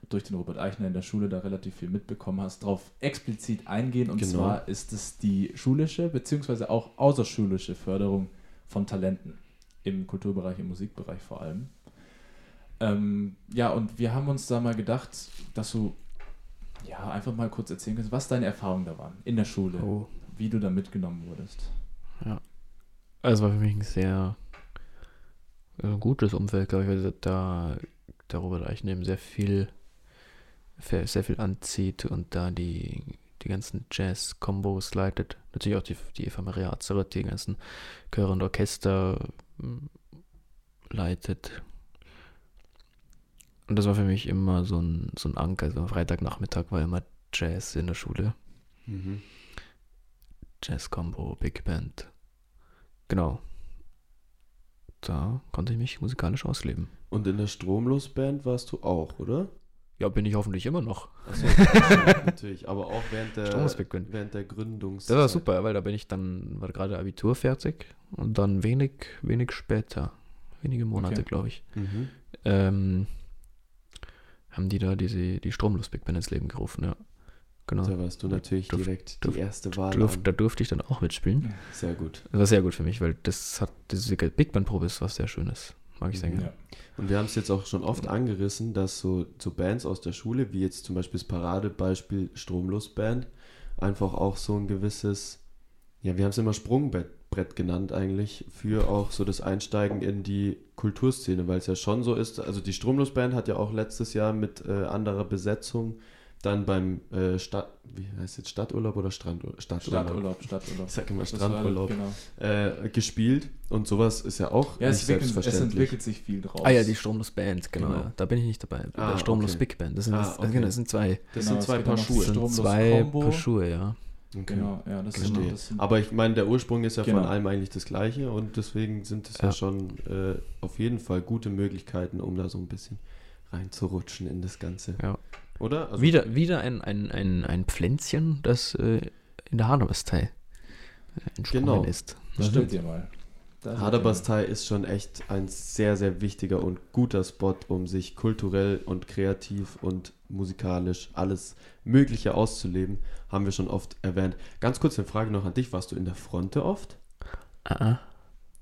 durch den Robert Eichner in der Schule da relativ viel mitbekommen hast, darauf explizit eingehen. Und Genau. zwar ist es die schulische beziehungsweise auch außerschulische Förderung von Talenten im Kulturbereich, im Musikbereich vor allem. Ähm, ja, und wir haben uns da mal gedacht, dass du ja einfach mal kurz erzählen kannst, was deine Erfahrungen da waren in der Schule, Oh. wie du da mitgenommen wurdest. Also war für mich ein sehr äh, gutes Umfeld, glaube ich, weil da der Robert Eichner eben sehr viel, sehr viel anzieht und da die, die ganzen Jazz-Kombos leitet. Natürlich auch die, die Eva Maria Azeroth, die ganzen Chöre und Orchester mm, leitet. Und das war für mich immer so ein, so ein Anker. Also am Freitagnachmittag war immer Jazz in der Schule. Mhm. Jazz-Combo, Big Band. Genau. Da konnte ich mich musikalisch ausleben. Und in der Stromlosband warst du auch, oder? Ja, bin ich hoffentlich immer noch. Achso, natürlich, aber auch während der, während der Gründungs... Das war super, weil da bin ich dann, war gerade Abitur fertig und dann wenig, wenig später, wenige Monate, Okay. glaube ich, Mhm. ähm, haben die da diese, die Stromlos Big Band ins Leben gerufen, ja. Genau. Da warst du natürlich Durf- direkt durf- die erste Wahl. Durf, da durfte ich dann auch mitspielen. Sehr gut. Das war sehr gut für mich, weil das hat, diese Big Band Probe ist was sehr Schönes. Mag ich sehr gerne. Ja. Und wir haben es jetzt auch schon oft angerissen, dass so, so Bands aus der Schule, wie jetzt zum Beispiel das Paradebeispiel Stromlosband, einfach auch so ein gewisses, ja, wir haben es immer Sprungbrett genannt eigentlich, für auch so das Einsteigen in die Kulturszene, weil es ja schon so ist, also die Stromlosband hat ja auch letztes Jahr mit äh, anderer Besetzung dann beim äh, Stadt, wie heißt jetzt Stadturlaub oder Strandurlaub? Stadturlaub. Stadturlaub, Stadturlaub. Ich sag immer Strandurlaub. Genau. Äh, gespielt und sowas ist ja auch Ja, es, nicht entwickelt, es selbstverständlich. entwickelt sich viel draus. Ah ja, die Stromlos Band, genau. Genau. Ja. Da bin ich nicht dabei. Ah, Stromlos okay. Big Band. Das sind, Ah, das, okay. genau, das sind zwei. Das Genau, sind es zwei Paar Schuhe. Das sind zwei. Paar Schuhe, ja. Okay. Genau, ja, das, Genau. sind Aber ich meine, der Ursprung ist ja Genau. von allem eigentlich das gleiche und deswegen sind es ja, Ja. schon äh, auf jeden Fall gute Möglichkeiten, um da so ein bisschen reinzurutschen in das Ganze. Ja. Oder? Also, wieder wieder ein, ein, ein, ein Pflänzchen, das äh, in der Haderbastei äh, entsprungen Genau. ist. da stimmt. ihr mal. Haderbastei ist schon echt ein sehr, sehr wichtiger und guter Spot, um sich kulturell und kreativ und musikalisch alles Mögliche auszuleben. Haben wir schon oft erwähnt. Ganz kurz eine Frage noch an dich. Warst du in der Fronte oft? Ah, ah.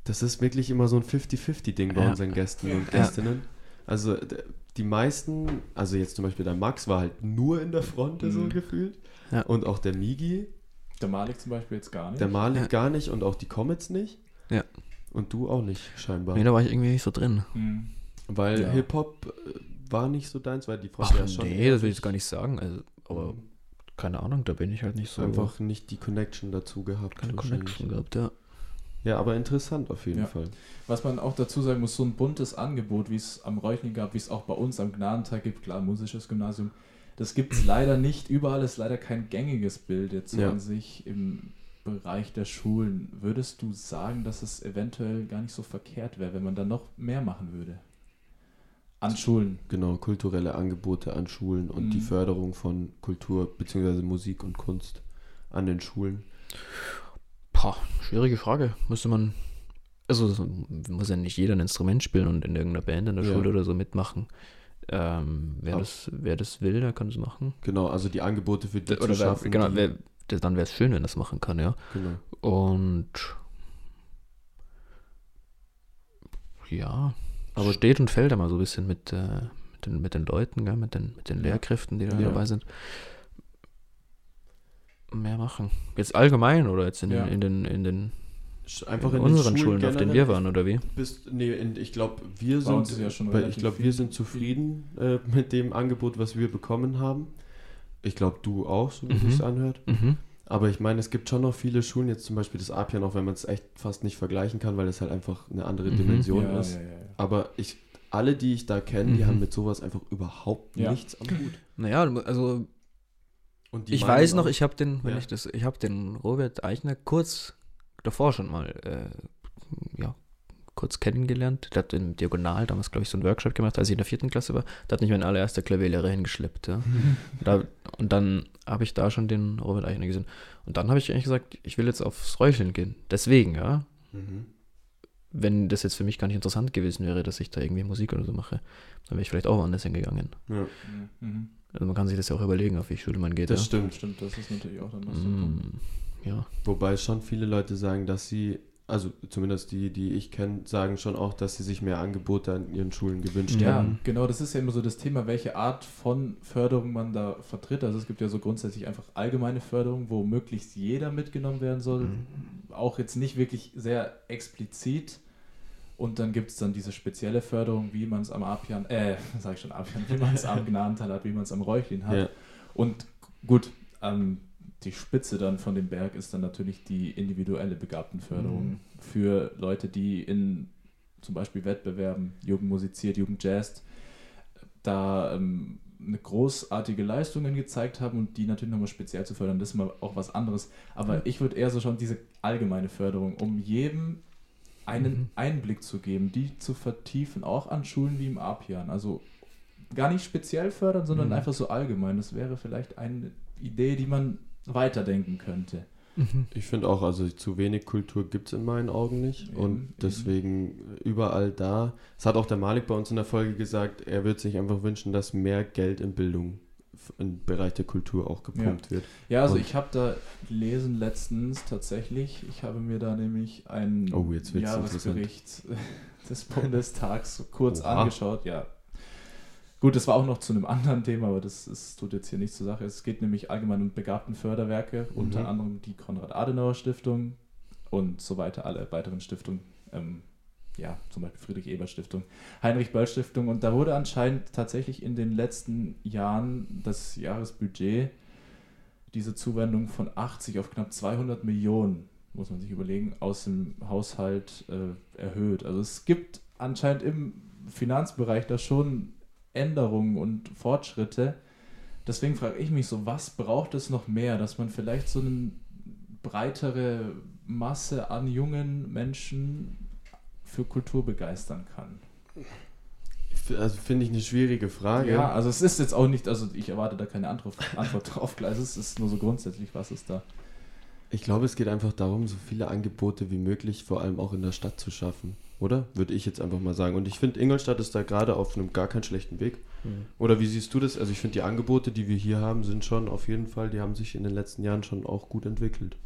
Das ist wirklich immer so ein 50-50-Ding bei Ja. unseren Gästen und Ja. Gästinnen. Also d- die meisten, also jetzt zum Beispiel der Max war halt nur in der Fronte so Mhm. gefühlt. Ja. Und auch der Migi, Der Malik zum Beispiel jetzt gar nicht. der Malik Ja. gar nicht und auch die Comets nicht. Ja. Und du auch nicht, scheinbar. Nee, da war ich irgendwie nicht so drin. Mhm. Weil Ja. Hip-Hop äh, war nicht so deins, weil die Fronte Ach ja schon. nee, das will ich jetzt gar nicht sagen. Also, aber Mhm. keine Ahnung, da bin ich halt nicht so. einfach nicht die Connection dazu gehabt. keine. Connection gehabt, ja. Ja, aber interessant auf jeden Ja. Fall. Was man auch dazu sagen muss, so ein buntes Angebot, wie es am Reuchling gab, wie es auch bei uns am Gnadentag gibt, klar, musisches Gymnasium, das gibt es leider nicht. Überall ist leider kein gängiges Bild jetzt Ja. an sich im Bereich der Schulen. Würdest du sagen, dass es eventuell gar nicht so verkehrt wäre, wenn man da noch mehr machen würde? An Schulen. Genau, kulturelle Angebote an Schulen und die Mhm. Förderung von Kultur bzw. Musik und Kunst an den Schulen. Pah, schwierige Frage. Müsste man. Also so muss ja nicht jeder ein Instrument spielen und in irgendeiner Band in der Ja. Schule oder so mitmachen. Ähm, wer, Ab- das, wer das will, der kann es machen. Genau, also die Angebote für die Oder zu wer, schaffen. genau, wer, dann wäre es schön, wenn das machen kann, ja. genau. Und ja, Aber- steht und fällt immer so ein bisschen mit, äh, mit, den, mit den Leuten, gell? Mit, den, mit den. Lehrkräften, die da Ja. dabei sind. Mehr machen. Jetzt allgemein oder jetzt in, Ja. den, in den, in den Einfach in in den unseren Schulen, auf denen wir waren, oder wie? Bist, nee, in, ich glaube, wir sind, ist ja ich glaube, wir sind zufrieden äh, mit dem Angebot, was wir bekommen haben. Ich glaube, du auch, so wie Mhm. es anhört. Mhm. Aber ich meine, es gibt schon noch viele Schulen, jetzt zum Beispiel das Apian, auch wenn man es echt fast nicht vergleichen kann, weil es halt einfach eine andere Mhm. Dimension ja, ist. ja, ja, ja. Aber ich, alle, die ich da kenne, die Mhm. haben mit sowas einfach überhaupt Ja. nichts am Hut. Naja, also ich weiß noch, ich habe den, wenn Ja. ich das, ich habe den Robert Eichner kurz davor schon mal, äh, ja, kurz kennengelernt. Der hat im Diagonal damals, glaube ich, so einen Workshop gemacht, als ich in der vierten Klasse war. Da hat mich mein allererster Klavierlehrer hingeschleppt, ja. da, und dann habe ich da schon den Robert Eichner gesehen. Und dann habe ich eigentlich gesagt, ich will jetzt aufs Räucheln gehen. Deswegen, ja. Mhm. Wenn das jetzt für mich gar nicht interessant gewesen wäre, dass ich da irgendwie Musik oder so mache, dann wäre ich vielleicht auch woanders hingegangen. Ja, Mhm. Also man kann sich das ja auch überlegen, auf welche Schule man geht. das ja. stimmt. Stimmt, das ist natürlich auch dann noch so ein Punkt. Mm, ja. Wobei schon viele Leute sagen, dass sie, also zumindest die, die ich kenne, sagen schon auch, dass sie sich mehr Angebote an ihren Schulen gewünscht Ja, hätten. genau, das ist ja immer so das Thema, welche Art von Förderung man da vertritt. Also es gibt ja so grundsätzlich einfach allgemeine Förderung, wo möglichst jeder mitgenommen werden soll. Mhm. Auch jetzt nicht wirklich sehr explizit. Und dann gibt es dann diese spezielle Förderung, wie man es am Apian, äh, sag ich schon Apian, wie man es am Gnadental hat, wie man es am Räuchlin hat. Ja. Und gut, ähm, die Spitze dann von dem Berg ist dann natürlich die individuelle Begabtenförderung Mhm. für Leute, die in zum Beispiel Wettbewerben, Jugend musiziert, Jugend jazzt, da ähm, eine großartige Leistungen gezeigt haben und die natürlich nochmal speziell zu fördern, das ist mal auch was anderes. Aber Ja. ich würde eher so schon diese allgemeine Förderung, um jedem einen Mhm. Einblick zu geben, die zu vertiefen, auch an Schulen wie im Apian. Also gar nicht speziell fördern, sondern Mhm. einfach so allgemein. Das wäre vielleicht eine Idee, die man weiterdenken könnte. Mhm. Ich finde auch, also zu wenig Kultur gibt es in meinen Augen nicht. Eben, und eben. deswegen überall da. Es hat auch der Malik bei uns in der Folge gesagt, er würde sich einfach wünschen, dass mehr Geld in Bildung im Bereich der Kultur auch gepumpt wird. Ja, also Und- ich habe da gelesen letztens tatsächlich, ich habe mir da nämlich ein Oh, Jahresbericht des Bundestags kurz Oha. angeschaut. Ja. Gut, das war auch noch zu einem anderen Thema, aber das, das tut jetzt hier nichts zur Sache. Es geht nämlich allgemein um begabten Förderwerke, unter Mhm. anderem die Konrad-Adenauer-Stiftung und so weiter, alle weiteren Stiftungen. Ähm, ja, zum Beispiel Friedrich-Ebert-Stiftung, Heinrich-Böll-Stiftung. Und da wurde anscheinend tatsächlich in den letzten Jahren das Jahresbudget, diese Zuwendung von 80 auf knapp 200 Millionen, muss man sich überlegen, aus dem Haushalt äh, erhöht. Also es gibt anscheinend im Finanzbereich da schon Änderungen und Fortschritte. Deswegen frage ich mich so, was braucht es noch mehr, dass man vielleicht so eine breitere Masse an jungen Menschen für Kultur begeistern kann? Also finde ich eine schwierige Frage. Ja, also es ist jetzt auch nicht, also ich erwarte da keine Antwort, Antwort drauf, ist, es ist nur so grundsätzlich, was ist da. Ich glaube, es geht einfach darum, so viele Angebote wie möglich, vor allem auch in der Stadt zu schaffen. Oder? Würde ich jetzt einfach mal sagen. Und ich finde, Ingolstadt ist da gerade auf einem gar keinen schlechten Weg. Mhm. Oder wie siehst du das? Also ich finde, die Angebote, die wir hier haben, sind schon auf jeden Fall, die haben sich in den letzten Jahren schon auch gut entwickelt.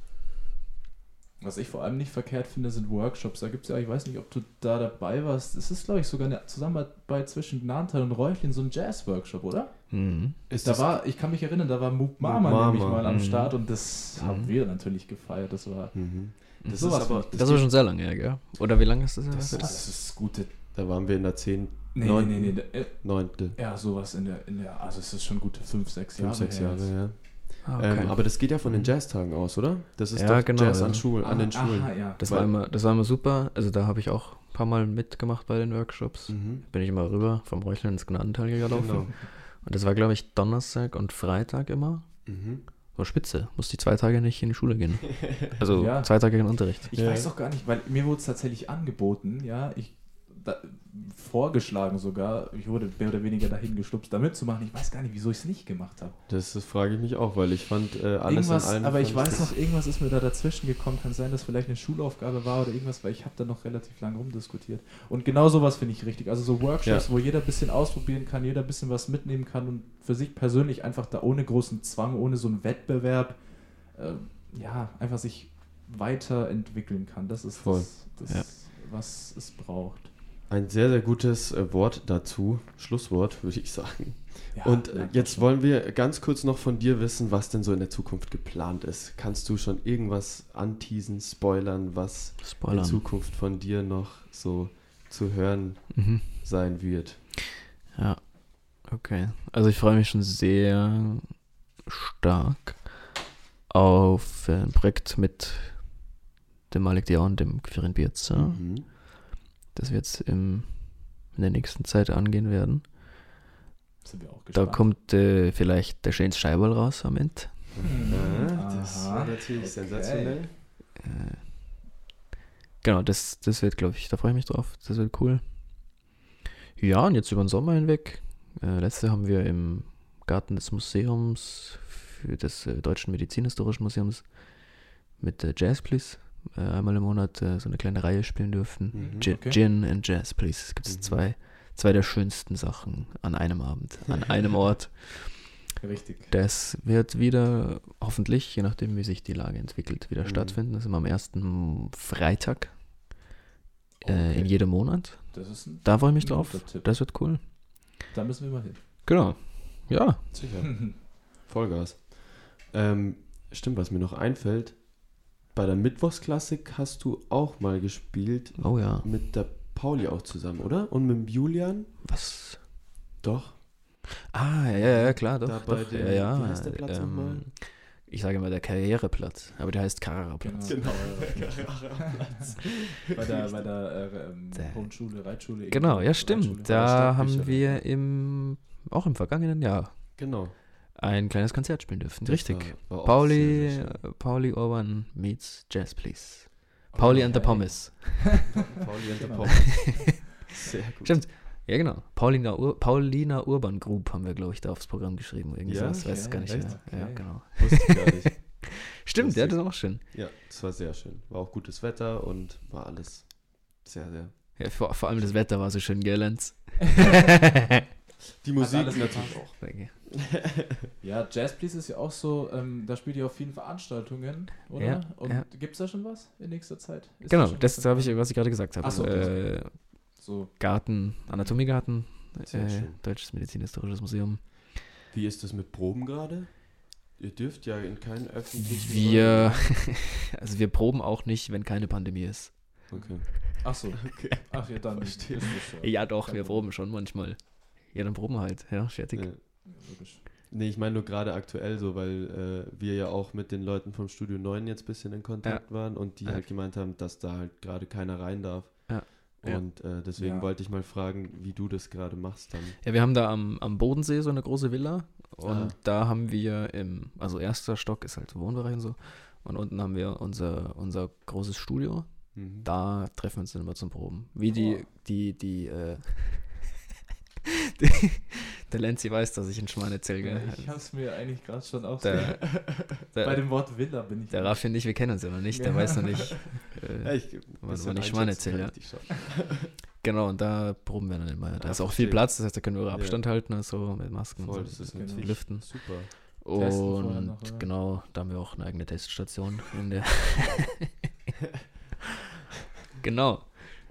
Was ich vor allem nicht verkehrt finde, sind Workshops. Da gibt es ja, ich weiß nicht, ob du da dabei warst. Es ist, glaube ich, sogar eine Zusammenarbeit zwischen Gnantal und Räuchlin, so ein Jazz-Workshop, oder? Mhm. Ist da das- war, ich kann mich erinnern, da war Mook Mama, Mama, nämlich mal am mhm. Start und das haben Mhm. wir natürlich gefeiert. Das war. Mhm. Das Sowas ist aber, Das war schon sehr lange her, gell? Oder wie lange ist das her? Das Das ist gute. da waren wir in der 10, Nee, Neun- nee, nee, nee. äh, 9., Ja, sowas in der, in der. Also, es ist schon gute 5, 6 Jahre. 5, 6 her Jahre, jetzt. ja. Ah, okay. Ähm, aber das geht ja von den Jazztagen aus, oder? Das ist Ja, doch genau, Jazz ja. an, Schul an den Ah, Schulen. Aha, ja. das, weil- war immer, das war immer super. Also da habe ich auch ein paar Mal mitgemacht bei den Workshops. Mhm. Bin ich immer rüber vom Räuchlein ins Gnadental gelaufen. Genau. Und das war, glaube ich, Donnerstag und Freitag immer. Mhm. War spitze. Musste die zwei Tage nicht in die Schule gehen. Also Ja. zwei Tage in Unterricht. Ich Ja. weiß doch gar nicht, weil mir wurde es tatsächlich angeboten, ja, ich da, vorgeschlagen sogar, ich wurde mehr oder weniger dahin gestupst, da mitzumachen. Ich weiß gar nicht, wieso ich es nicht gemacht habe. Das, das frage ich mich auch, weil ich fand äh, alles Irgendwas, an allem. aber ich weiß noch, irgendwas ist mir da dazwischen gekommen. Kann sein, dass vielleicht eine Schulaufgabe war oder irgendwas, weil ich habe da noch relativ lange rumdiskutiert. Und genau sowas finde ich richtig. Also so Workshops, Ja. wo jeder ein bisschen ausprobieren kann, jeder ein bisschen was mitnehmen kann und für sich persönlich einfach da ohne großen Zwang, ohne so einen Wettbewerb, äh, ja, einfach sich weiterentwickeln kann. Das ist Voll. das, das Ja. was es braucht. Ein sehr, sehr gutes äh, Wort dazu. Schlusswort, würde ich sagen. Ja, Und äh, jetzt wollen wir ganz kurz noch von dir wissen, was denn so in der Zukunft geplant ist. Kannst du schon irgendwas anteasen, spoilern, was in Spoilern. Zukunft von dir noch so zu hören Mhm. sein wird? Ja, okay. Also ich freue mich schon sehr stark auf ein Projekt mit dem Malik Diao und dem Quirin Birza, Mhm. Das wir jetzt im, in der nächsten Zeit angehen werden. Sind wir auch Da gespannt. kommt äh, vielleicht der Shanes Scheiberl raus am Ende. Mhm. Das Aha. war natürlich Okay. sensationell. Äh, genau, das, das wird, glaube ich, da freue ich mich drauf. Das wird cool. Ja, und jetzt über den Sommer hinweg. Äh, letzte haben wir im Garten des Museums, für des äh, Deutschen Medizinhistorischen Museums, mit äh, Jazz Please äh, einmal im Monat äh, so eine kleine Reihe spielen dürfen. Mhm. Gi- okay. Gin and Jazz Please. Es gibt Mhm. zwei, zwei der schönsten Sachen an einem Abend, an einem Ort. Richtig. Das wird wieder, hoffentlich, je nachdem, wie sich die Lage entwickelt, wieder Mhm. stattfinden. Das ist immer am ersten Freitag äh, Okay. in jedem Monat. Das ist ein, Da freue ich mich drauf. Tipp. Das wird cool. Da müssen wir mal hin. Genau. Ja. Sicher. Vollgas. Ähm, stimmt, was mir noch einfällt, bei der Mittwochsklassik hast du auch mal gespielt Oh ja. mit der Pauli auch zusammen, oder? Und mit dem Julian? Was? Doch. Ah, ja, ja, klar, doch. Da doch dem- ja, ja. wie heißt der Platz nochmal? Ich sage immer der Karriereplatz, aber der heißt Carrera-Platz. Genau. bei der, bei der äh, ähm, Der- Grundschule, Reitschule. Genau, ja, stimmt. Da haben wir im, auch im vergangenen Jahr Genau. Ein kleines Konzert spielen dürfen. Das Richtig. war- war Pauli, sehr, sehr äh, Pauli Urban meets Jazz, please. Pauli and the Okay. Pommes. Pauli and the Genau. Pommes. Sehr gut. Stimmt. Ja, genau. Paulina, Ur Paulina Urban Group haben wir, glaube ich, da aufs Programm geschrieben. Irgendwie Ja? sowas, weiß es Okay, gar nicht echt? mehr. Ja, Okay. genau. Wusste ich gar nicht. Stimmt, ja, Lustig. das ist auch schön. Ja, es war sehr schön. War auch gutes Wetter und war alles sehr, sehr. Ja, vor, vor allem das Wetter war so schön, gell, Lenz? Die Musik alles natürlich auch. Danke. Ja, Jazz Please ist ja auch so, ähm, da spielt ihr auf vielen Veranstaltungen, oder? Ja, Und ja. gibt es da schon was in nächster Zeit? Ist Genau, das was habe ich, was ich gerade gesagt habe. Ach so, äh, So, Garten, Anatomiegarten, äh. Deutsches Medizinhistorisches Museum. Wie ist das mit Proben gerade? Ihr dürft ja in keinen öffentlichen. Wir, also wir proben auch nicht, wenn keine Pandemie ist. Okay. ach so. Okay. Ach ja, dann Verstehe. ist. Ja, doch, wir proben schon manchmal. Ja, dann proben wir halt. Ja, fertig. Ja. Ja, logisch. Nee, ich meine nur gerade aktuell so, weil äh, wir ja auch mit den Leuten vom Studio 9 jetzt ein bisschen in Kontakt waren und die Ja. halt gemeint haben, dass da halt gerade keiner rein darf. Ja. Ja. Und äh, deswegen Ja. wollte ich mal fragen, wie du das gerade machst dann. Ja, wir haben da am, am Bodensee so eine große Villa und Ah. da haben wir im, also erster Stock ist halt so Wohnbereich und so und unten haben wir unser, unser großes Studio. Mhm. Da treffen wir uns dann immer zum Proben. Wie die, Oh. die, die, äh, die der Lenzi weiß, dass ich erzähle, Ja, gell? ich hab's mir eigentlich gerade schon auch Der, Bei der, dem Wort Villa bin ich. der Raffi und ich, wir kennen uns ja noch nicht, der Ja. weiß noch nicht. Ja, Äh, ich, einschätzen erzählt, kann ich dich schon. genau, und da proben wir dann immer. Da Ja, ist auch viel. Platz, das heißt, da können wir Ja. Abstand halten, also mit Masken Voll, und das so. ist Lüften. super. Und noch, genau, da haben wir auch eine eigene Teststation in der Genau.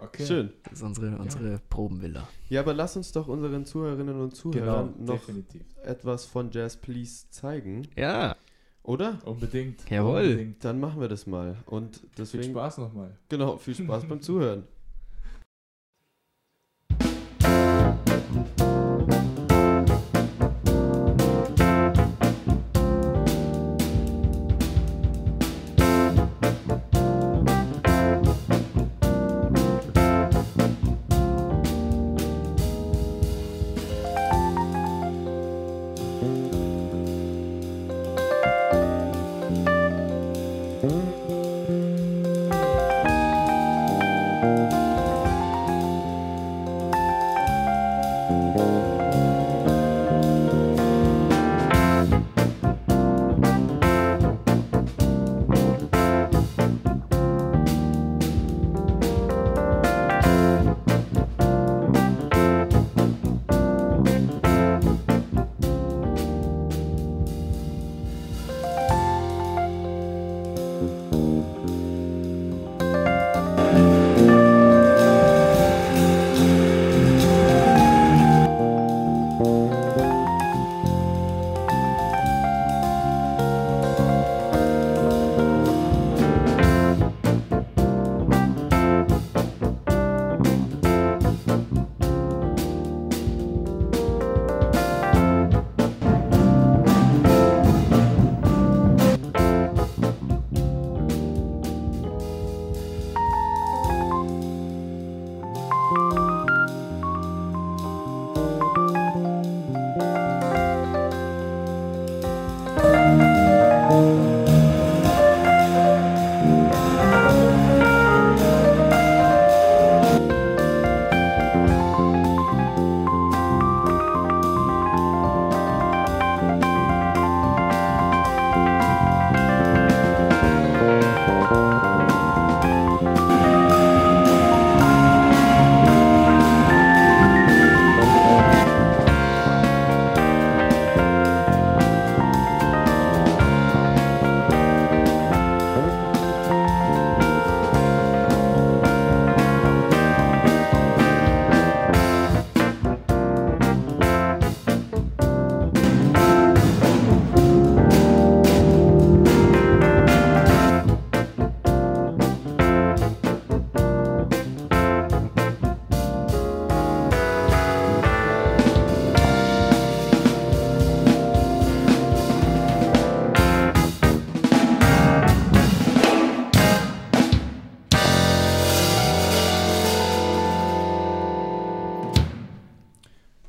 Okay. Schön. Das ist unsere, unsere Probenvilla. Ja, aber lass uns doch unseren Zuhörerinnen und Zuhörern Genau, noch definitiv. etwas von Jazz Please zeigen, Ja. oder? Unbedingt. Jawohl. Unbedingt. Dann machen wir das mal. Und Viel deswegen, Spaß nochmal. genau, viel Spaß beim Zuhören.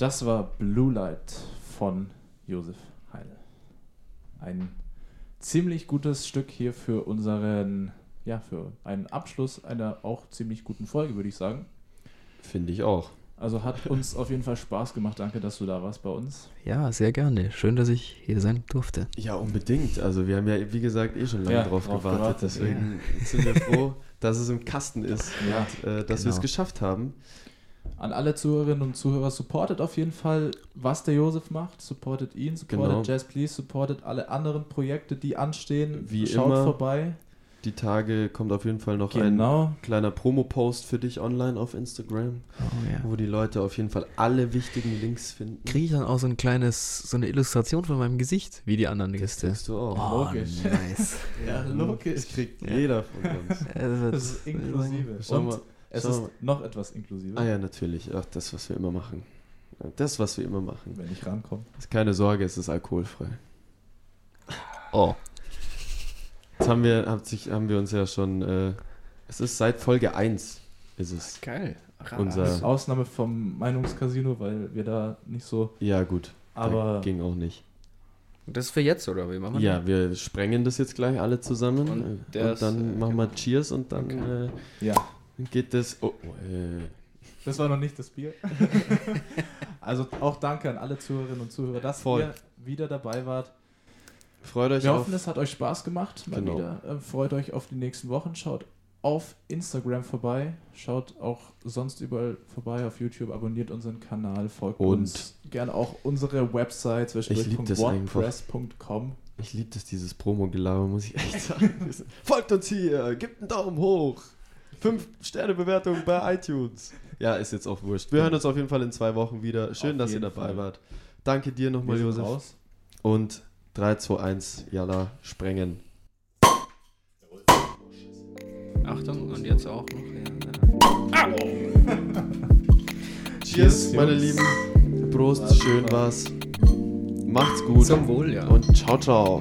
Das war Blue Light von Josef Heine. Ein ziemlich gutes Stück hier für unseren, ja, für einen Abschluss einer auch ziemlich guten Folge, würde ich sagen. Finde ich auch. Also hat uns auf jeden Fall Spaß gemacht. Danke, dass du da warst bei uns. Ja, sehr gerne. Schön, dass ich hier sein durfte. Ja, unbedingt. Also wir haben ja, wie gesagt, eh schon lange Ja, drauf, drauf gewartet. gewartet, Deswegen sind wir froh, dass es im Kasten ist Ja. und äh, dass wir es Genau. geschafft haben. An alle Zuhörerinnen und Zuhörer, supportet auf jeden Fall, was der Josef macht. Supportet ihn, supportet Genau. Jazz Please, supportet alle anderen Projekte, die anstehen. Wie Schaut immer. vorbei. Die Tage kommt auf jeden Fall noch ein Genau. kleiner Promo-Post für dich online auf Instagram, Oh, ja. wo die Leute auf jeden Fall alle wichtigen Links finden. Kriege ich dann auch so ein kleines, so eine Illustration von meinem Gesicht, wie die anderen Gäste. kriegst du auch. Oh, Logisch. nice. Ja, Das kriegt jeder von uns. Also, Das ist inklusive. Schau Und mal, es schau ist noch etwas inklusive, Ah ja, natürlich. Ach, das, was wir immer machen. Ja, Das, was wir immer machen. wenn ich rankomme. Keine Sorge, es ist alkoholfrei. Oh, Jetzt haben wir, hat sich, haben wir uns ja schon, äh, es ist seit Folge 1 ist es. geil. Unser- Das ist Ausnahme vom Meinungscasino, weil wir da nicht so. Ja, gut. Aber da ging auch nicht. Das ist für jetzt, oder wie machen wir Ja, wir sprengen das jetzt gleich alle zusammen. Und Und, dann machen wir Cheers und dann Okay. ja, äh, geht das. Oh, äh, das war noch nicht das Bier. also auch danke an alle Zuhörerinnen und Zuhörer, dass Voll. ihr wieder dabei wart. freut euch Wir auf. hoffen, es hat euch Spaß gemacht. Mal Genau. wieder. Äh, freut euch auf die nächsten Wochen. Schaut auf Instagram vorbei. Schaut auch sonst überall vorbei auf YouTube. Abonniert unseren Kanal. Folgt Und- uns. Gerne auch unsere Website zwischendurch.wordpress.com. Ich liebe das, dieses Promo-Gelaber, muss ich echt sagen. Folgt uns hier, gebt einen Daumen hoch. Fünf Sterne-Bewertung bei iTunes. Ja, ist jetzt auch wurscht. Wir hören uns auf jeden Fall in zwei Wochen wieder. Schön, Auf dass ihr dabei Fall. wart. Danke dir nochmal, Josef. raus. Und 3, 2, 1, Jalla, sprengen. Achtung, und jetzt auch noch. Ja, Cheers, Cheers, meine Jungs. Lieben. Prost, schön war's. Macht's gut. Zum Wohl, ja. Und ciao, ciao.